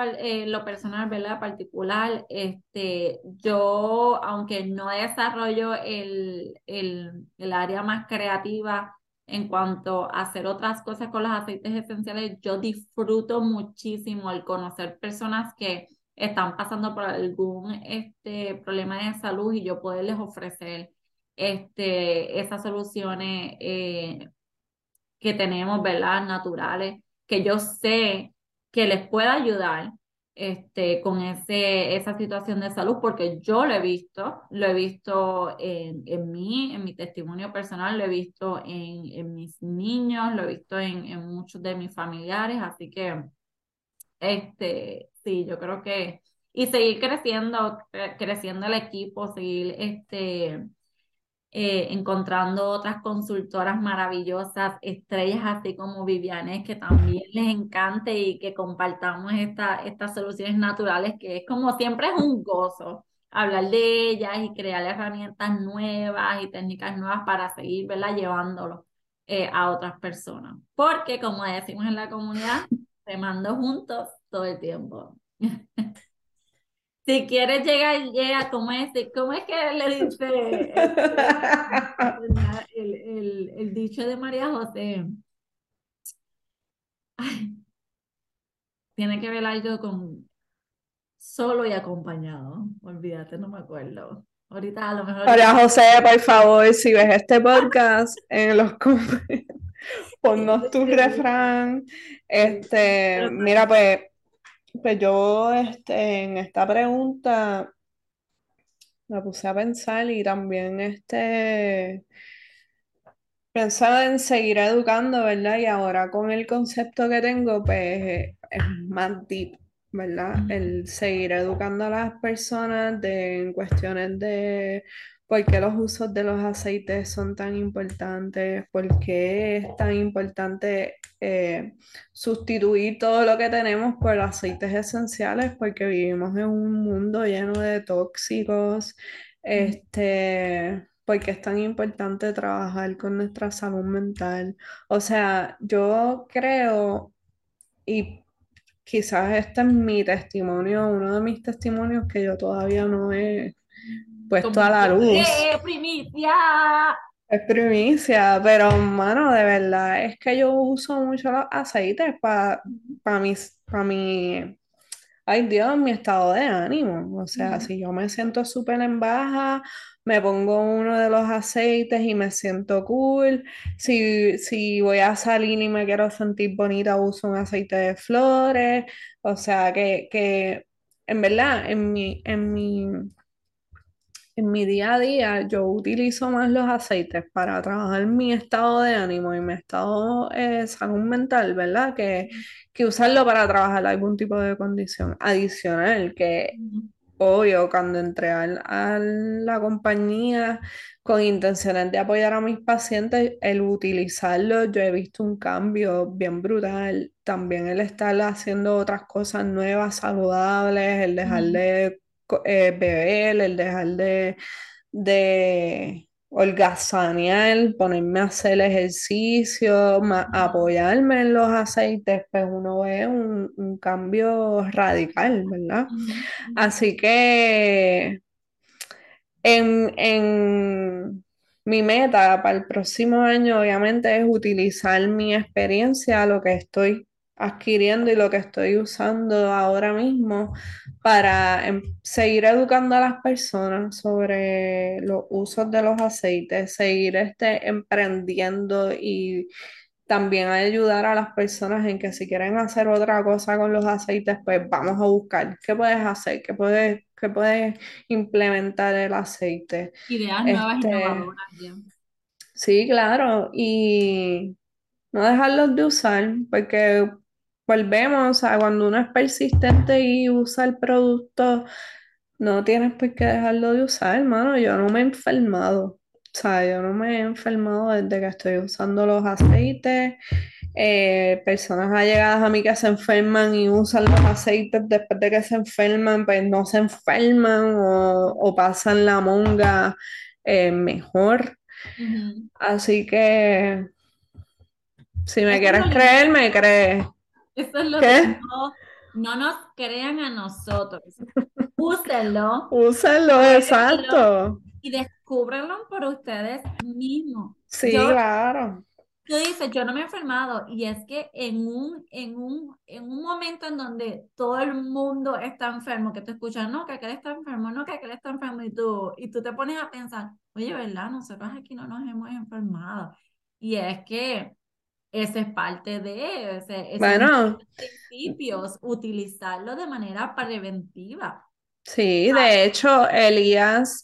Speaker 2: lo, personal, ¿verdad? Particular, este, yo, aunque no desarrollo el, el, el área más creativa, en cuanto a hacer otras cosas con los aceites esenciales, yo disfruto muchísimo el conocer personas que están pasando por algún este, problema de salud y yo poderles ofrecer este, esas soluciones eh, que tenemos, ¿verdad? Naturales, que yo sé que les pueda ayudar este, con ese, esa situación de salud, porque yo lo he visto, lo he visto en, en mí, en mi testimonio personal, lo he visto en, en mis niños, lo he visto en, en, muchos de mis familiares, así que, este, sí, yo creo que, y seguir creciendo, creciendo el equipo, seguir, este, eh, encontrando otras consultoras maravillosas, estrellas así como Viviane, que también les encante y que compartamos esta, estas soluciones naturales, que es como siempre es un gozo hablar de ellas y crear herramientas nuevas y técnicas nuevas para seguir ¿verdad? llevándolo eh, a otras personas. Porque como decimos en la comunidad, te mando juntos todo el tiempo. [LAUGHS] Si quieres llegar, llega, ¿cómo es? ¿Cómo es que le dice [LAUGHS] el, el, el, dicho de María José? tiene que ver algo con solo y acompañado. Olvídate, no me acuerdo. Ahorita a lo mejor.
Speaker 1: Hola José, por favor, si ves este podcast en los [LAUGHS] comentarios, [LAUGHS] ponnos tu refrán. Este, mira, pues, pues yo este, en esta pregunta me puse a pensar y también este pensaba en seguir educando, ¿verdad? Y ahora con el concepto que tengo, pues es más deep, ¿verdad? El seguir educando a las personas de, en cuestiones de por qué los usos de los aceites son tan importantes, por qué es tan importante eh, sustituir todo lo que tenemos por aceites esenciales, porque vivimos en un mundo lleno de tóxicos, este porque es tan importante trabajar con nuestra salud mental. O sea, yo creo, y quizás este es mi testimonio, uno de mis testimonios que yo todavía no he puesto a la luz.
Speaker 2: ¡Eh, primicia!
Speaker 1: Es primicia, pero mano, de verdad, es que yo uso mucho los aceites para mis, para mi ay Dios, mi estado de ánimo. O sea, si yo me siento súper en baja, me pongo uno de los aceites y me siento cool. Si, si voy a salir y me quiero sentir bonita, uso un aceite de flores. O sea, que, que en verdad, en mi, en mi en mi día a día yo utilizo más los aceites para trabajar mi estado de ánimo y mi estado de eh, salud mental, ¿verdad? Que, que usarlo para trabajar algún tipo de condición adicional, que obvio, cuando entré a la compañía con intenciones de apoyar a mis pacientes, el utilizarlo, yo he visto un cambio bien brutal. También el estar haciendo otras cosas nuevas, saludables, el dejar de eh, beber, el dejar de, de holgazanear, ponerme a hacer ejercicio, apoyarme en los aceites, pues uno ve un, cambio radical, ¿verdad? Así que en, en mi meta para el próximo año, obviamente, es utilizar mi experiencia, lo que estoy adquiriendo y lo que estoy usando ahora mismo para em, seguir educando a las personas sobre los usos de los aceites, seguir este, emprendiendo y también ayudar a las personas en que si quieren hacer otra cosa con los aceites, pues vamos a buscar qué puedes hacer, qué puedes, qué puedes implementar el aceite.
Speaker 2: Ideas nuevas
Speaker 1: Este,
Speaker 2: innovadoras. ya.
Speaker 1: Sí, claro, y no dejarlos de usar, porque volvemos a cuando uno es persistente y usa el producto, no tienes por qué dejarlo de usar, hermano. Yo no me he enfermado. O sea, yo no me he enfermado desde que estoy usando los aceites. Eh, personas allegadas a mí que se enferman y usan los aceites después de que se enferman, pues no se enferman o, pasan la monga eh, mejor. Así que si me quieres creer, me crees.
Speaker 2: Eso es lo que no, nos crean a nosotros. Úsenlo.
Speaker 1: Úsenlo, exacto.
Speaker 2: Y descúbranlo por ustedes mismos.
Speaker 1: Sí, claro.
Speaker 2: Tú dices, yo no me he enfermado, y es que en un, en un, en un momento en donde todo el mundo está enfermo, que te escuchas, no, que aquel está enfermo, no, que aquel está enfermo, y tú, y tú te pones a pensar, oye, ¿verdad? Nosotros aquí no nos hemos enfermado. Y es que ese es parte de ese,
Speaker 1: bueno,
Speaker 2: principios, utilizarlo de manera preventiva.
Speaker 1: Sí, de hecho, Elías,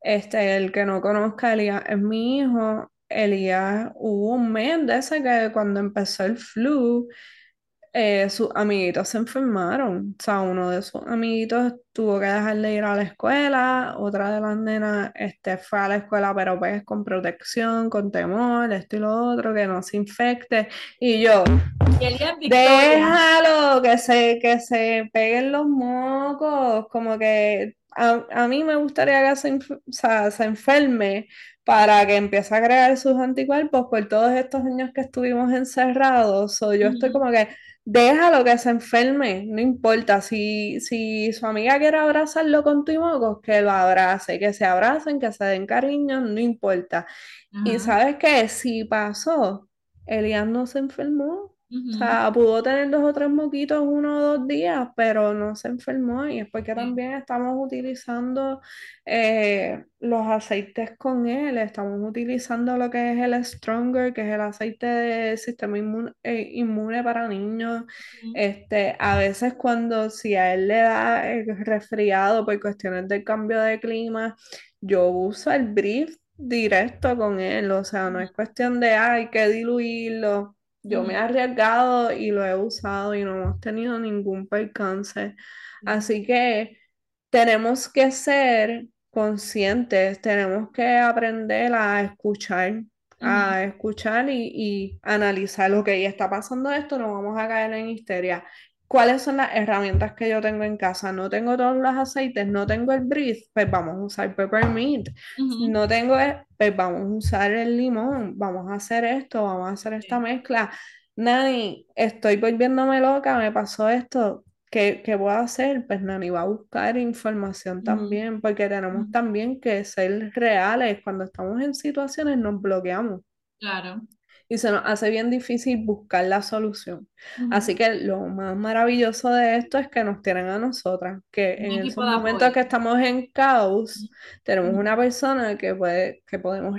Speaker 1: este, el que no conozca, Elías es mi hijo. Elías hubo un mes de ese que cuando empezó el flu, eh, sus amiguitos se enfermaron. O sea, uno de sus amiguitos tuvo que dejar de ir a la escuela, otra de las nenas este, fue a la escuela, pero pues con protección, con temor, esto y lo otro, que no se infecte. Y yo, déjalo, que se, que se peguen los mocos, como que a, mí me gustaría que se, se enferme para que empiece a crear sus anticuerpos por todos estos años que estuvimos encerrados. O yo estoy como que déjalo que se enferme, no importa. Si, si su amiga quiere abrazarlo con tu moco, que lo abrace, que se abracen, que se den cariño, no importa. Y sabes qué, si pasó, Elian no se enfermó. O sea, pudo tener dos o tres moquitos uno o dos días, pero no se enfermó y es porque también estamos utilizando eh, los aceites con él, estamos utilizando lo que es el Stronger, que es el aceite del sistema inmune, eh, inmune para niños. Este, a veces cuando si a él le da el resfriado por cuestiones del cambio de clima, yo uso el brief directo con él, o sea, no es cuestión de, hay que diluirlo yo me he arriesgado y lo he usado y no hemos tenido ningún percance. Así que tenemos que ser conscientes, tenemos que aprender a escuchar, a escuchar y, y analizar lo que ya está pasando esto, no vamos a caer en histeria. ¿Cuáles son las herramientas que yo tengo en casa? No tengo todos los aceites, no tengo el brief, pues vamos a usar peppermint. No tengo, pues vamos a usar el limón, vamos a hacer esto, vamos a hacer esta mezcla. Nani, estoy volviéndome loca, me pasó esto. ¿Qué, qué puedo hacer? Pues Nani va a buscar información también, porque tenemos también que ser reales. Cuando estamos en situaciones nos bloqueamos.
Speaker 2: Claro
Speaker 1: y se nos hace bien difícil buscar la solución. Así que lo más maravilloso de esto es que nos tienen a nosotras, que en esos momentos que estamos en caos, tenemos una persona que, puede, que podemos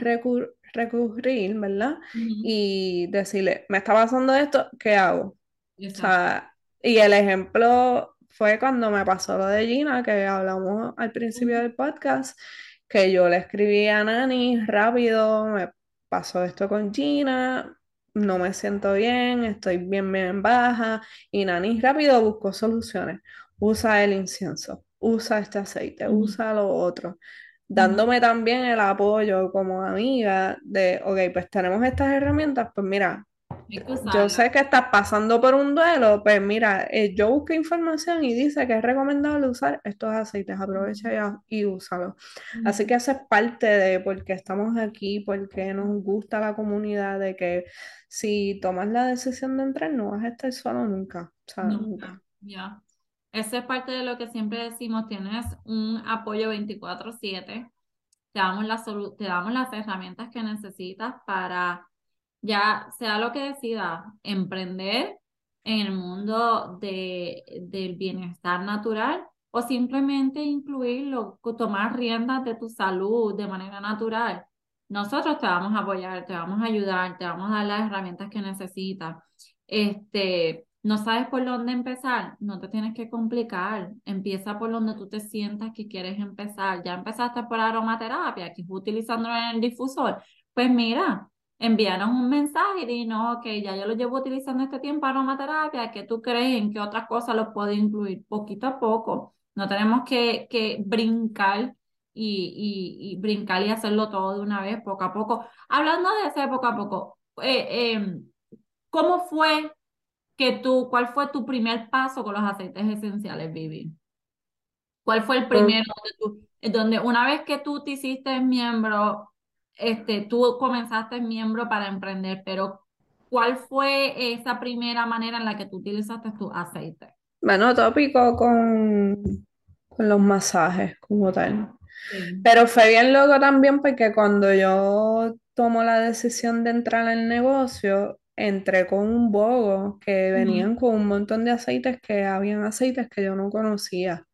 Speaker 1: recurrir, ¿verdad? Y decirle, me está pasando esto, ¿qué hago? O sea, y el ejemplo fue cuando me pasó lo de Gina, que hablamos al principio del podcast, que yo le escribí a Nani rápido, me pasó esto con Gina, no me siento bien, estoy bien, bien baja. Y Nani rápido buscó soluciones. Usa el incienso, usa este aceite, usa lo otro. Dándome también el apoyo como amiga de, ok, pues tenemos estas herramientas, pues mira, yo sé que estás pasando por un duelo, pues mira, eh, yo busqué información y dice que es recomendable usar estos aceites, aprovecha y, úsalo. Así que eso es parte de por qué estamos aquí, porque nos gusta la comunidad, de que si tomas la decisión de entrar, no vas a estar solo nunca. nunca.
Speaker 2: Ya. Eso es parte de lo que siempre decimos, tienes un apoyo 24/7, te damos, la te damos las herramientas que necesitas para ya sea lo que decida, emprender en el mundo de, del bienestar natural o simplemente incluirlo, tomar riendas de tu salud de manera natural. Nosotros te vamos a apoyar, te vamos a ayudar, te vamos a dar las herramientas que necesitas. Este, no sabes por dónde empezar, no te tienes que complicar. Empieza por donde tú te sientas que quieres empezar. Ya empezaste por aromaterapia, que utilizando en el difusor. Pues mira, envíanos un mensaje y dinos, ok, ya yo lo llevo utilizando este tiempo aromaterapia, ¿qué tú crees? ¿En qué otras cosas lo puedo incluir? Poquito a poco. No tenemos que, que brincar y, y, brincar y hacerlo todo de una vez, poco a poco. Hablando de ese poco a poco, eh, em, ¿cómo fue que tú, cuál fue tu primer paso con los aceites esenciales, Vivi? ¿Cuál fue el primero donde, donde una vez que tú te hiciste miembro este, tú comenzaste miembro para emprender, pero ¿cuál fue esa primera manera en la que tú utilizaste tu aceite?
Speaker 1: Bueno, tópico con, con los masajes como tal. Pero fue bien loco también porque cuando yo tomo la decisión de entrar en el negocio, entré con un bogo que venían con un montón de aceites que habían aceites que yo no conocía.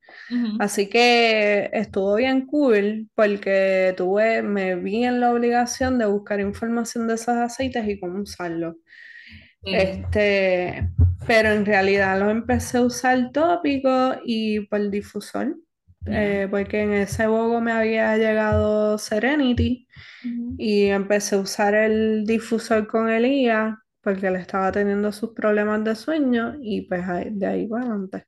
Speaker 1: Así que estuvo bien cool porque tuve, me vi en la obligación de buscar información de esos aceites y cómo usarlos. Este, pero en realidad lo empecé a usar tópico y por difusor, eh, porque en ese bogo me había llegado Serenity y empecé a usar el difusor con Elías porque le estaba teniendo sus problemas de sueño y pues de ahí para adelante.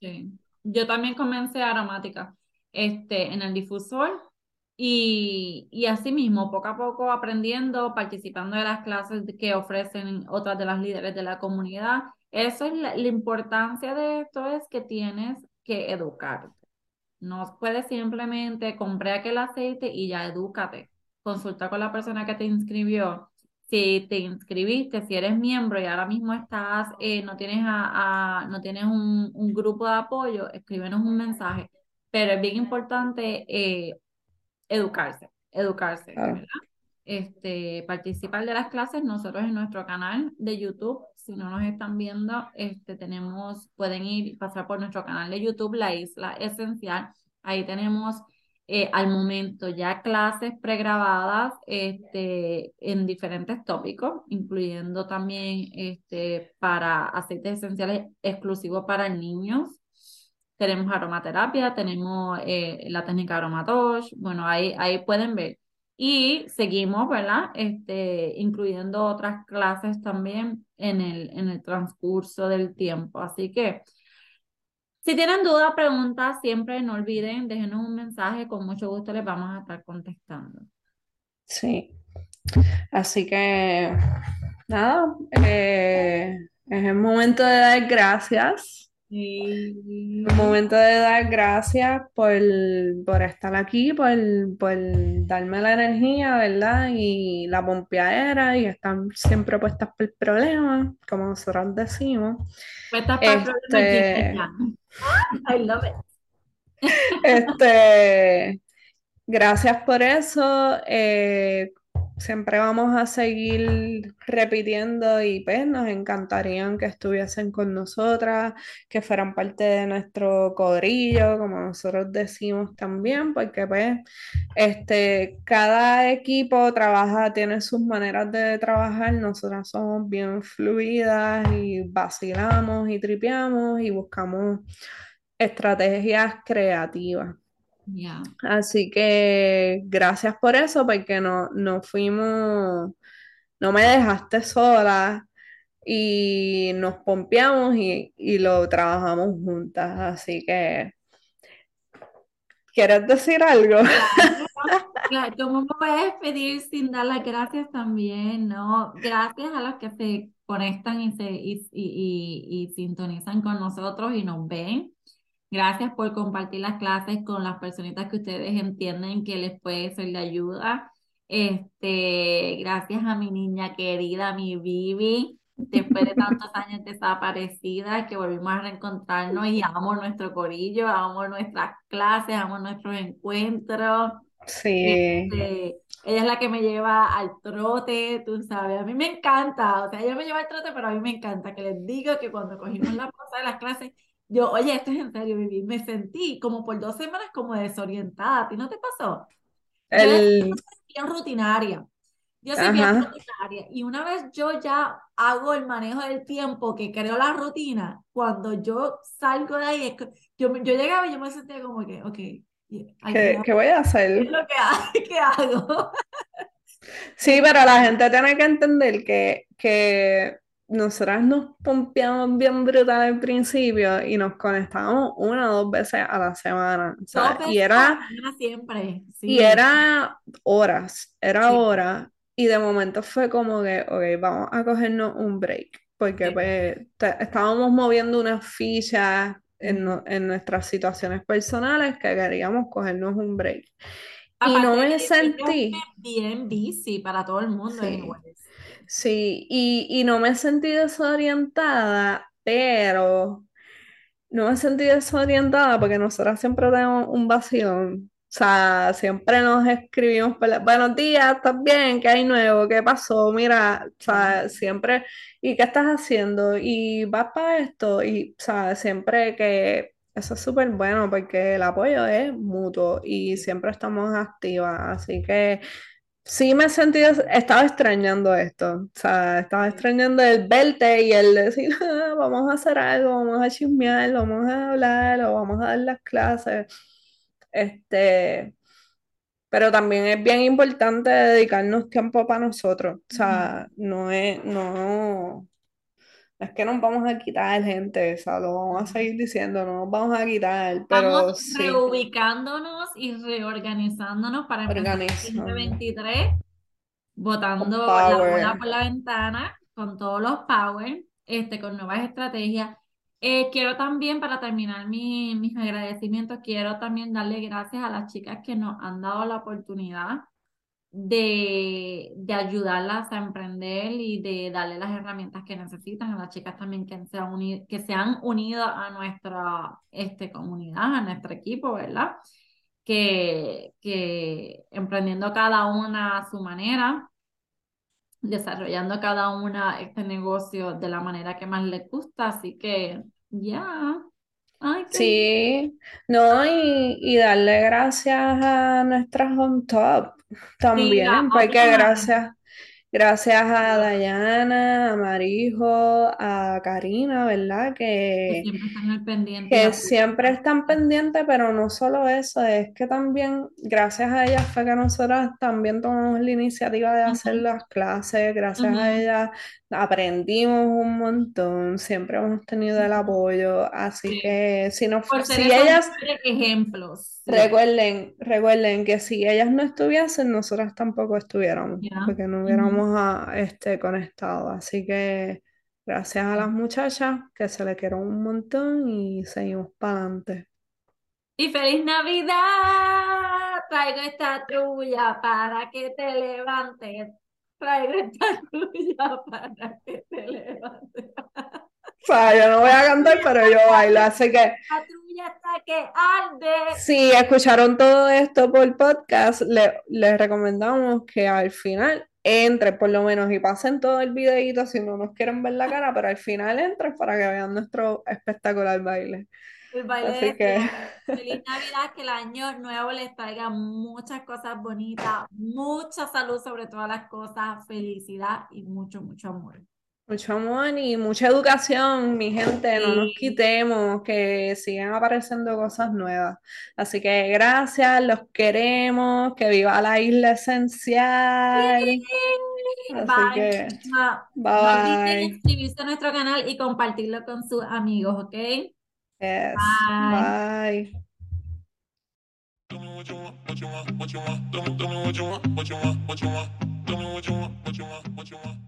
Speaker 2: Sí yo también comencé aromática este, en el difusor y, y así mismo, poco a poco aprendiendo, participando de las clases que ofrecen otras de las líderes de la comunidad. Eso es la, importancia de esto es que tienes que educarte. No puedes simplemente comprar aquel aceite y ya edúcate. Consulta con la persona que te inscribió si te inscribiste, si eres miembro y ahora mismo estás, eh, no tienes, a, no tienes un, un, grupo de apoyo, escríbenos un mensaje. Pero es bien importante eh, educarse, educarse, ¿verdad? Este, participar de las clases, nosotros en nuestro canal de YouTube si no nos están viendo, este, tenemos, pueden ir, pasar por nuestro canal de YouTube, La Isla Esencial. Ahí tenemos eh, al momento ya clases pregrabadas este, en diferentes tópicos, incluyendo también este, para aceites esenciales exclusivos para niños. Tenemos aromaterapia, tenemos eh, la técnica aromatosh, bueno, ahí, ahí pueden ver. Y seguimos, ¿verdad? Este, incluyendo otras clases también en el, en el transcurso del tiempo. Así que si tienen dudas, preguntas, siempre no olviden, déjenos un mensaje, con mucho gusto les vamos a estar contestando.
Speaker 1: Sí. Así que, nada, eh, es el momento de dar gracias un momento de dar gracias por, por estar aquí, por, por darme la energía, ¿verdad? Y la pompeadera y están siempre puestas por el problema, como nosotros decimos.
Speaker 2: Puestas por este... I love it.
Speaker 1: este, gracias por eso. Eh, siempre vamos a seguir repitiendo y pues nos encantaría que estuviesen con nosotras, que fueran parte de nuestro corillo, como nosotros decimos también, porque pues este, cada equipo trabaja, tiene sus maneras de trabajar, nosotras somos bien fluidas y vacilamos y tripeamos y buscamos estrategias creativas. Así que gracias por eso, porque no, no fuimos, no me dejaste sola y nos pompeamos y, lo trabajamos juntas. Así que, ¿quieres decir algo?
Speaker 2: Claro, ¿cómo me voy a despedir sin dar las gracias también? ¿no? Gracias a los que se conectan y, se, y sintonizan con nosotros y nos ven. Gracias por compartir las clases con las personitas que ustedes entienden que les puede ser de ayuda. Este, gracias a mi niña querida, mi Vivi, después de tantos años desaparecida, que volvimos a reencontrarnos y amo nuestro corillo, amo nuestras clases, amo nuestros encuentros.
Speaker 1: Sí.
Speaker 2: Este, ella es la que me lleva al trote, tú sabes, a mí me encanta, o sea, ella me lleva al trote, pero a mí me encanta que les digo que cuando cogimos la pausa de las clases, yo, oye, esto es en serio, Vivi. Me sentí como por dos semanas como desorientada. ¿A ti no te pasó?
Speaker 1: El...
Speaker 2: Yo soy bien rutinaria. Yo soy bien rutinaria. Y una vez yo ya hago el manejo del tiempo, que creo la rutina, cuando yo salgo de ahí, yo, yo llegaba y yo me sentía como que, ok.
Speaker 1: ¿Qué, ¿Qué, voy a hacer?
Speaker 2: ¿Qué es lo que, [LAUGHS] ¿qué hago?
Speaker 1: Sí, pero la gente tiene que entender que, que nosotras nos pompeamos bien brutal al principio y nos conectábamos una o dos veces a la semana. y era
Speaker 2: siempre.
Speaker 1: Y era horas, era horas. Y de momento fue como que, ok, vamos a cogernos un break. Porque pues estábamos moviendo unas fichas en, nuestras situaciones personales que queríamos cogernos un break. Y no me sentí.
Speaker 2: Bien bici para todo el mundo.
Speaker 1: Sí, y, no me sentí desorientada, pero no me sentí desorientada porque nosotras siempre tenemos un vacío. O sea, siempre nos escribimos, buenos días, ¿estás bien? ¿Qué hay nuevo? ¿Qué pasó? Mira, o sea, siempre, ¿y qué estás haciendo? ¿Y vas para esto? Y, o sea, siempre que eso es súper bueno porque el apoyo es mutuo y siempre estamos activas. Así que sí me he sentido, estaba extrañando esto, o sea, estaba extrañando el verte y el decir, [LAUGHS] ah, vamos a hacer algo, vamos a chismear, vamos a hablar, o vamos a dar las clases. Este, pero también es bien importante dedicarnos tiempo para nosotros, o sea, no es, no, es que nos vamos a quitar, gente, o sea, lo vamos a seguir diciendo, no nos vamos a quitar, pero
Speaker 2: Estamos reubicándonos y reorganizándonos para empezar el 2023, botando la bola por la ventana con todos los power, este, con nuevas estrategias. Eh, quiero también, para terminar mis agradecimientos, quiero también darle gracias a las chicas que nos han dado la oportunidad de, de, ayudarlas a emprender y de darle las herramientas que necesitan a las chicas también que se han unido, que se han unido a nuestra este, comunidad, a nuestro equipo, ¿verdad? Que, que emprendiendo cada una a su manera, desarrollando cada una este negocio de la manera que más les gusta, así que ya. Qué
Speaker 1: Sí, no, y, y darle gracias a nuestras on top también, porque
Speaker 2: otra
Speaker 1: gracias, gracias a Dayana, a Marijo, a Karina, ¿verdad?
Speaker 2: que
Speaker 1: Que
Speaker 2: siempre están al pendiente
Speaker 1: que siempre están pendientes, pero no solo eso, es que también gracias a ellas fue que nosotras también tomamos la iniciativa de hacer las clases, gracias a ellas aprendimos un montón, siempre hemos tenido el apoyo, así
Speaker 2: Sí.
Speaker 1: que si no,
Speaker 2: Por
Speaker 1: si ellas,
Speaker 2: ejemplos,
Speaker 1: recuerden, recuerden que si ellas no estuviesen, nosotras tampoco estuviéramos, porque no
Speaker 2: Ujú.
Speaker 1: Hubiéramos ah, este, conectado, así que... Gracias a las muchachas que se le quiero un montón y seguimos para adelante.
Speaker 2: Y feliz Navidad. Traigo esta trulla para que te levantes. Traigo esta [LAUGHS] trulla para que te levantes.
Speaker 1: O sea, yo no voy a cantar, pero yo bailo. Así que
Speaker 2: La trulla está que arde.
Speaker 1: si escucharon todo esto por podcast, le- les recomendamos que al final entren por lo menos y pasen todo el videito si no nos quieren ver la [LAUGHS] cara, pero al final entren para que vean nuestro espectacular baile.
Speaker 2: El baile
Speaker 1: Así que. [LAUGHS]
Speaker 2: Feliz Navidad, que el año nuevo les traiga muchas cosas bonitas, mucha salud sobre todas las cosas, felicidad y mucho, mucho amor.
Speaker 1: Mucho amor y mucha educación, mi gente, no nos quitemos, que sigan apareciendo cosas nuevas. Así que gracias, los queremos, que viva la isla esencial. Así
Speaker 2: Bye.
Speaker 1: que,
Speaker 2: No,
Speaker 1: bye
Speaker 2: no olviden
Speaker 1: bye.
Speaker 2: inscribirse a nuestro canal y compartirlo con sus amigos, ¿ok?
Speaker 1: Yes,
Speaker 2: Bye.
Speaker 1: bye.
Speaker 3: Tell me what you want, what you want, what you want. Tell me, tell me what you want, what you want, what you want. Tell me what you want, what you want, what you want. Tell me,